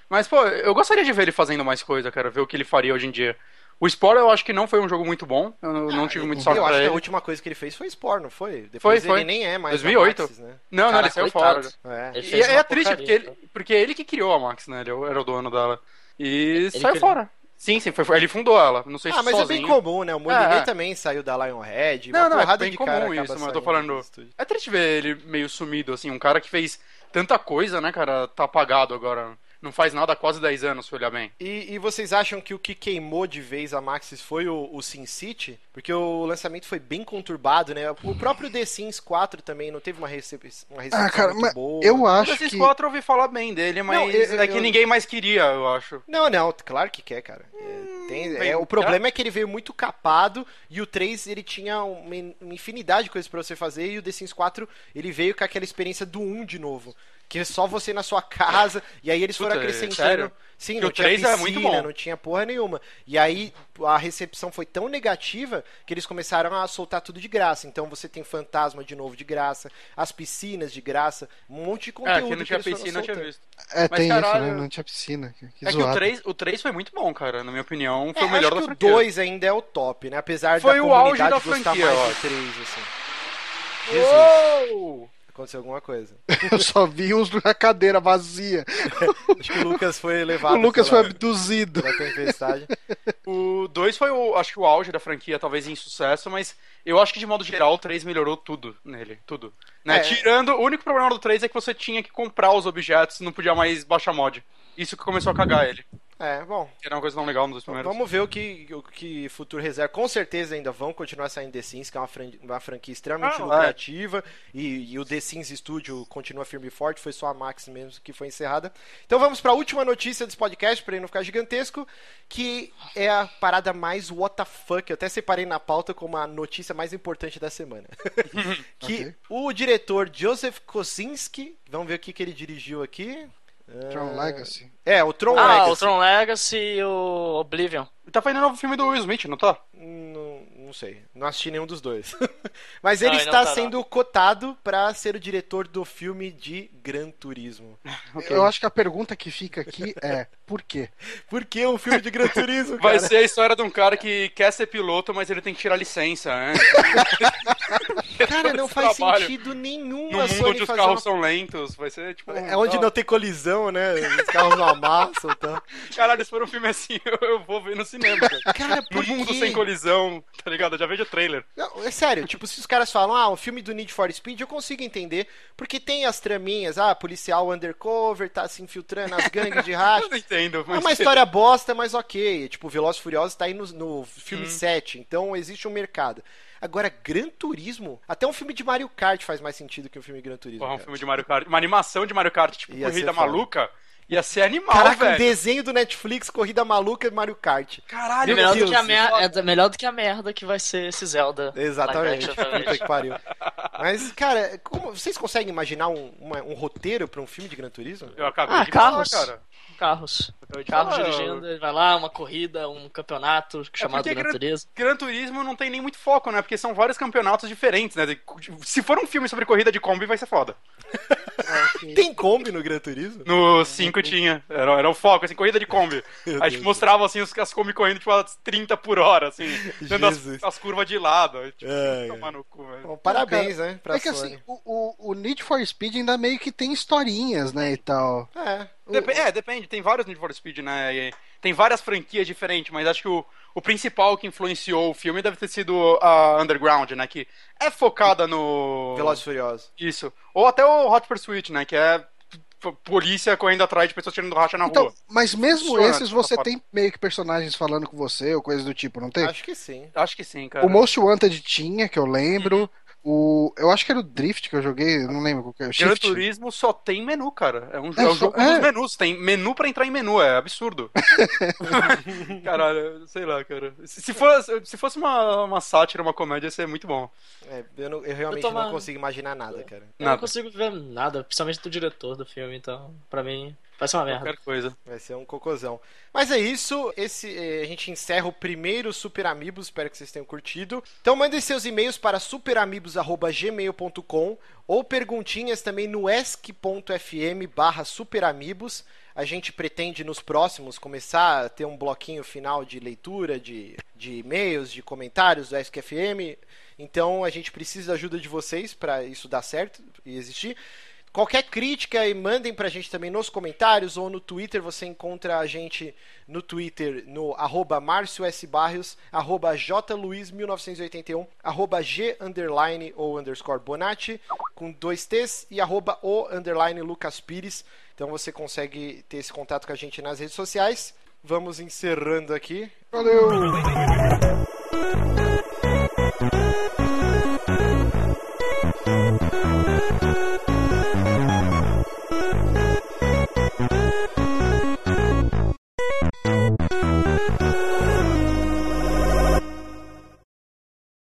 Speaker 4: Mas, pô, eu gostaria de ver ele fazendo mais coisa, cara, ver o que ele faria hoje em dia. O Spore eu acho que não foi um jogo muito bom, eu não tive muito sorte
Speaker 2: eu acho que
Speaker 4: ele.
Speaker 2: a última coisa que ele fez foi Spore, não foi? Depois
Speaker 4: Foi, foi.
Speaker 2: ele nem é mais
Speaker 4: 2008.
Speaker 2: da Maxis, né?
Speaker 4: Não, não, ele saiu
Speaker 3: coitado.
Speaker 4: fora.
Speaker 2: É.
Speaker 3: Ele
Speaker 4: E é,
Speaker 3: uma
Speaker 4: triste, porque ele, porque é ele que criou a Max, né? Ele era o dono dela. E saiu
Speaker 3: criou.
Speaker 4: fora. Sim, sim, foi, ele fundou ela. Não sei se
Speaker 2: Ah, mas
Speaker 4: sozinho.
Speaker 2: é bem comum, né? O Moliné
Speaker 4: É, é.
Speaker 2: também saiu da Lionhead.
Speaker 4: Não, não, é bem
Speaker 2: de
Speaker 4: comum isso, mas eu tô falando-. É triste ver ele meio sumido, assim, um cara que fez tanta coisa, né, cara, tá apagado agora. Não faz nada há quase 10 anos, se olhar bem.
Speaker 2: E, e vocês acham que o que queimou de vez a Maxis foi o, o Sin City? Porque o lançamento foi bem conturbado, né? O próprio The Sims 4 também não teve uma, recep uma recepção
Speaker 1: Ah, cara,
Speaker 2: muito
Speaker 1: mas
Speaker 2: boa.
Speaker 1: eu
Speaker 4: O
Speaker 1: acho
Speaker 4: desses
Speaker 1: que
Speaker 4: quatro eu ouvi falar bem dele, mas
Speaker 2: Não, eu-
Speaker 4: é que
Speaker 2: eu-
Speaker 4: ninguém mais queria, eu acho.
Speaker 2: Não, não, claro que quer, cara. É, tem-
Speaker 4: bem,
Speaker 2: é, o problema é que ele veio muito capado e o 3 ele tinha uma, in- uma infinidade de coisas pra você fazer e o The Sims 4 ele veio com aquela experiência do 1 de novo. Que é só você na sua casa, e aí eles foram
Speaker 4: Puta, é
Speaker 2: acrescentando.
Speaker 4: sério?
Speaker 2: Sim,
Speaker 4: Porque
Speaker 2: não
Speaker 4: o
Speaker 2: tinha
Speaker 4: 3
Speaker 2: piscina,
Speaker 4: é muito bom.
Speaker 2: não tinha porra nenhuma. E aí a recepção foi tão negativa que eles começaram a soltar tudo de graça. Então você tem fantasma de novo de graça, as piscinas de graça, um monte de
Speaker 4: É,
Speaker 2: conteúdo.
Speaker 4: que não tinha
Speaker 2: eles foram
Speaker 4: piscina, eu tinha visto.
Speaker 1: É,
Speaker 4: Mas,
Speaker 1: tem isso,
Speaker 4: caralho,
Speaker 1: né? Não tinha piscina. Que, que
Speaker 4: É que o
Speaker 1: zoado.
Speaker 4: 3, o 3 foi muito bom, cara. Na minha opinião, foi
Speaker 2: É,
Speaker 4: o melhor
Speaker 2: acho
Speaker 4: da
Speaker 2: que
Speaker 4: franquia.
Speaker 2: o 2 ainda é o top, né? Apesar
Speaker 4: Foi
Speaker 2: da
Speaker 4: o auge
Speaker 2: comunidade
Speaker 4: da
Speaker 2: gostar
Speaker 4: franquia,
Speaker 2: mais
Speaker 4: acho.
Speaker 2: 3, assim. Jesus,
Speaker 4: Uou!
Speaker 2: Aconteceu alguma coisa.
Speaker 1: Eu só vi uns na cadeira vazia.
Speaker 2: Acho que o Lucas foi levado
Speaker 1: o Lucas foi abduzido.
Speaker 2: pela tempestade.
Speaker 4: O 2 foi, o, acho que o auge da franquia, talvez em sucesso, mas eu acho que de modo geral o 3 melhorou tudo nele, tudo. Né?
Speaker 2: É.
Speaker 4: Tirando, o único problema do 3 é que você tinha que comprar os objetos, não podia mais baixar mod. Isso que começou a cagar ele.
Speaker 2: É, bom,
Speaker 4: Que era uma coisa não legal nos dois primeiros.
Speaker 2: Vamos ver o que o que futuro reserva. Com certeza ainda vão continuar saindo The Sims, que é uma, fran- uma franquia extremamente
Speaker 4: Ah,
Speaker 2: lucrativa. E, e o The Sims Studio continua firme e forte. Foi só a Max mesmo que foi encerrada. Então vamos para a última notícia desse podcast, para ele não ficar gigantesco. Que é a parada mais WTF. Eu até separei na pauta como a notícia mais importante da semana. que
Speaker 1: Ok.
Speaker 2: o diretor Joseph Kosinski. Vamos ver o que, que ele dirigiu aqui.
Speaker 1: Tron
Speaker 2: Ah,
Speaker 1: Legacy.
Speaker 2: É, o Tron
Speaker 3: Ah,
Speaker 2: Legacy.
Speaker 3: o Tron Legacy e o Oblivion.
Speaker 4: Tá fazendo novo filme do Will Smith, não tá?
Speaker 2: Não, não sei. Não assisti nenhum dos dois. Mas ele
Speaker 3: Não,
Speaker 2: está
Speaker 3: tá, não.
Speaker 2: sendo cotado para ser o diretor do filme de Gran Turismo.
Speaker 1: Eu acho que a pergunta que fica aqui é: por quê?
Speaker 2: Por que um filme de Gran Turismo,
Speaker 4: Vai
Speaker 2: cara?
Speaker 4: ser a história de um cara que quer ser piloto, mas ele tem que tirar licença, né?
Speaker 2: Cara, não faz
Speaker 4: trabalho.
Speaker 2: sentido nenhum
Speaker 4: No
Speaker 2: a
Speaker 4: mundo
Speaker 2: Sony
Speaker 4: onde os
Speaker 2: fazer
Speaker 4: carros
Speaker 2: uma...
Speaker 4: são lentos, vai ser tipo.
Speaker 2: É onde não tem colisão, né? Os carros não amassam e tal.
Speaker 4: Caralho, se for um filme assim, eu, eu vou ver no cinema, cara.
Speaker 2: Cara,
Speaker 4: No mundo
Speaker 2: quê?
Speaker 4: sem colisão, tá ligado? Eu já vejo o trailer.
Speaker 2: Não, é sério, tipo, se os caras falam, ah, um filme do Need for Speed, eu consigo entender, porque tem as traminhas, ah, policial undercover, tá se infiltrando nas gangues de
Speaker 4: Eu
Speaker 2: racha.
Speaker 4: não entendo,
Speaker 2: É
Speaker 4: mas.
Speaker 2: uma história bosta, mas ok. Tipo, Velozes e Furiosos tá aí no, no
Speaker 4: Hum.
Speaker 2: filme 7, então existe um mercado. Agora, Gran Turismo, até um filme de Mario Kart faz mais sentido que um filme de Gran Turismo.
Speaker 4: Porra, um
Speaker 2: cara.
Speaker 4: filme de Mario Kart. Uma animação de Mario Kart, tipo,
Speaker 2: Ia
Speaker 4: corrida maluca. Ia ser animal,
Speaker 2: Caraca, um
Speaker 4: velho.
Speaker 2: desenho do Netflix, Corrida Maluca e Mario Kart.
Speaker 4: Caralho,
Speaker 3: É melhor,
Speaker 2: Deus,
Speaker 3: do que a é melhor do que a merda que vai ser esse Zelda.
Speaker 2: Exatamente. Puta que pariu. Mas, cara, como- vocês conseguem imaginar um, uma- um roteiro pra um filme de Gran Turismo?
Speaker 4: Eu acabei
Speaker 3: Ah,
Speaker 4: de
Speaker 3: carros.
Speaker 4: falar, cara.
Speaker 3: Carros. Carros
Speaker 4: falar,
Speaker 3: dirigindo, ele vai lá, uma corrida, um campeonato chamado
Speaker 4: porque
Speaker 3: Gran
Speaker 4: Gran-
Speaker 3: Turismo.
Speaker 4: Gran Turismo não tem nem muito foco, né? Porque são vários campeonatos diferentes, né? Se for um filme sobre corrida de Kombi, vai ser foda.
Speaker 2: Tem Kombi no Gran Turismo?
Speaker 4: No 5 tinha. Era, era o foco, assim, corrida de Kombi. A gente mostrava, assim, os, as Kombi correndo, tipo, a 30 por hora, assim. Dando as, as curvas de lado. Tipo,
Speaker 2: Ai,
Speaker 4: tomar no cu, velho.
Speaker 2: Bom, parabéns, né, pra
Speaker 1: é que
Speaker 2: Sony.
Speaker 1: assim, o, o, o Need for Speed ainda meio que tem historinhas, né, e tal.
Speaker 2: É.
Speaker 4: Dep- é, depende. Tem vários Need for Speed, né? E tem várias franquias diferentes, mas acho que o, o principal que influenciou o filme deve ter sido a Underground, né? Que é focada no.
Speaker 2: Velozes e Furiosos.
Speaker 4: Isso. Ou até o Hot Pursuit, né? Que é polícia correndo atrás de pessoas tirando racha na
Speaker 1: Então,
Speaker 4: rua.
Speaker 1: mas mesmo
Speaker 4: Funciona,
Speaker 1: esses você tem meio que personagens falando com você ou coisas do tipo, não tem?
Speaker 2: Acho que sim.
Speaker 4: Acho que sim, cara.
Speaker 1: O Most Wanted tinha, que eu lembro. O, eu acho que era o Drift que eu joguei, eu não lembro qual que é. O
Speaker 4: Gran. Turismo só tem menu, cara. É um,
Speaker 1: É
Speaker 4: é um jogo
Speaker 1: é.
Speaker 4: dos menus. Tem menu pra entrar em menu, é absurdo. Caralho, sei lá, cara. Se se fosse, se fosse uma, uma sátira, uma comédia, ia ser muito bom.
Speaker 2: É, eu, não- eu realmente
Speaker 3: Eu
Speaker 2: não consigo imaginar nada, cara.
Speaker 3: Eu
Speaker 4: Nada.
Speaker 3: não consigo ver nada, principalmente do diretor do filme, então, pra mim, vai ser uma merda.
Speaker 4: Qualquer coisa.
Speaker 2: Vai ser um cocôzão. Mas é isso. Esse, eh, a gente encerra o primeiro Super Amigos. Espero que vocês tenham curtido. Então mandem seus e-mails para superamigos.gmail.com ou perguntinhas também no esc.fm barra superamigos. A gente pretende nos próximos começar a ter um bloquinho final de leitura de, de e-mails, de comentários do ESC-FM. Então a gente precisa da ajuda de vocês para isso dar certo e existir. Qualquer crítica aí, mandem pra gente também nos comentários ou no Twitter. Você encontra a gente no Twitter no arroba Márcio S. Barrios, arroba jluiz1981, arroba g underline ou underscore Bonatti, com dois T's, e arroba o underline Lucas Pires. Então você consegue ter esse contato com a gente nas redes sociais. Vamos encerrando aqui.
Speaker 1: Valeu!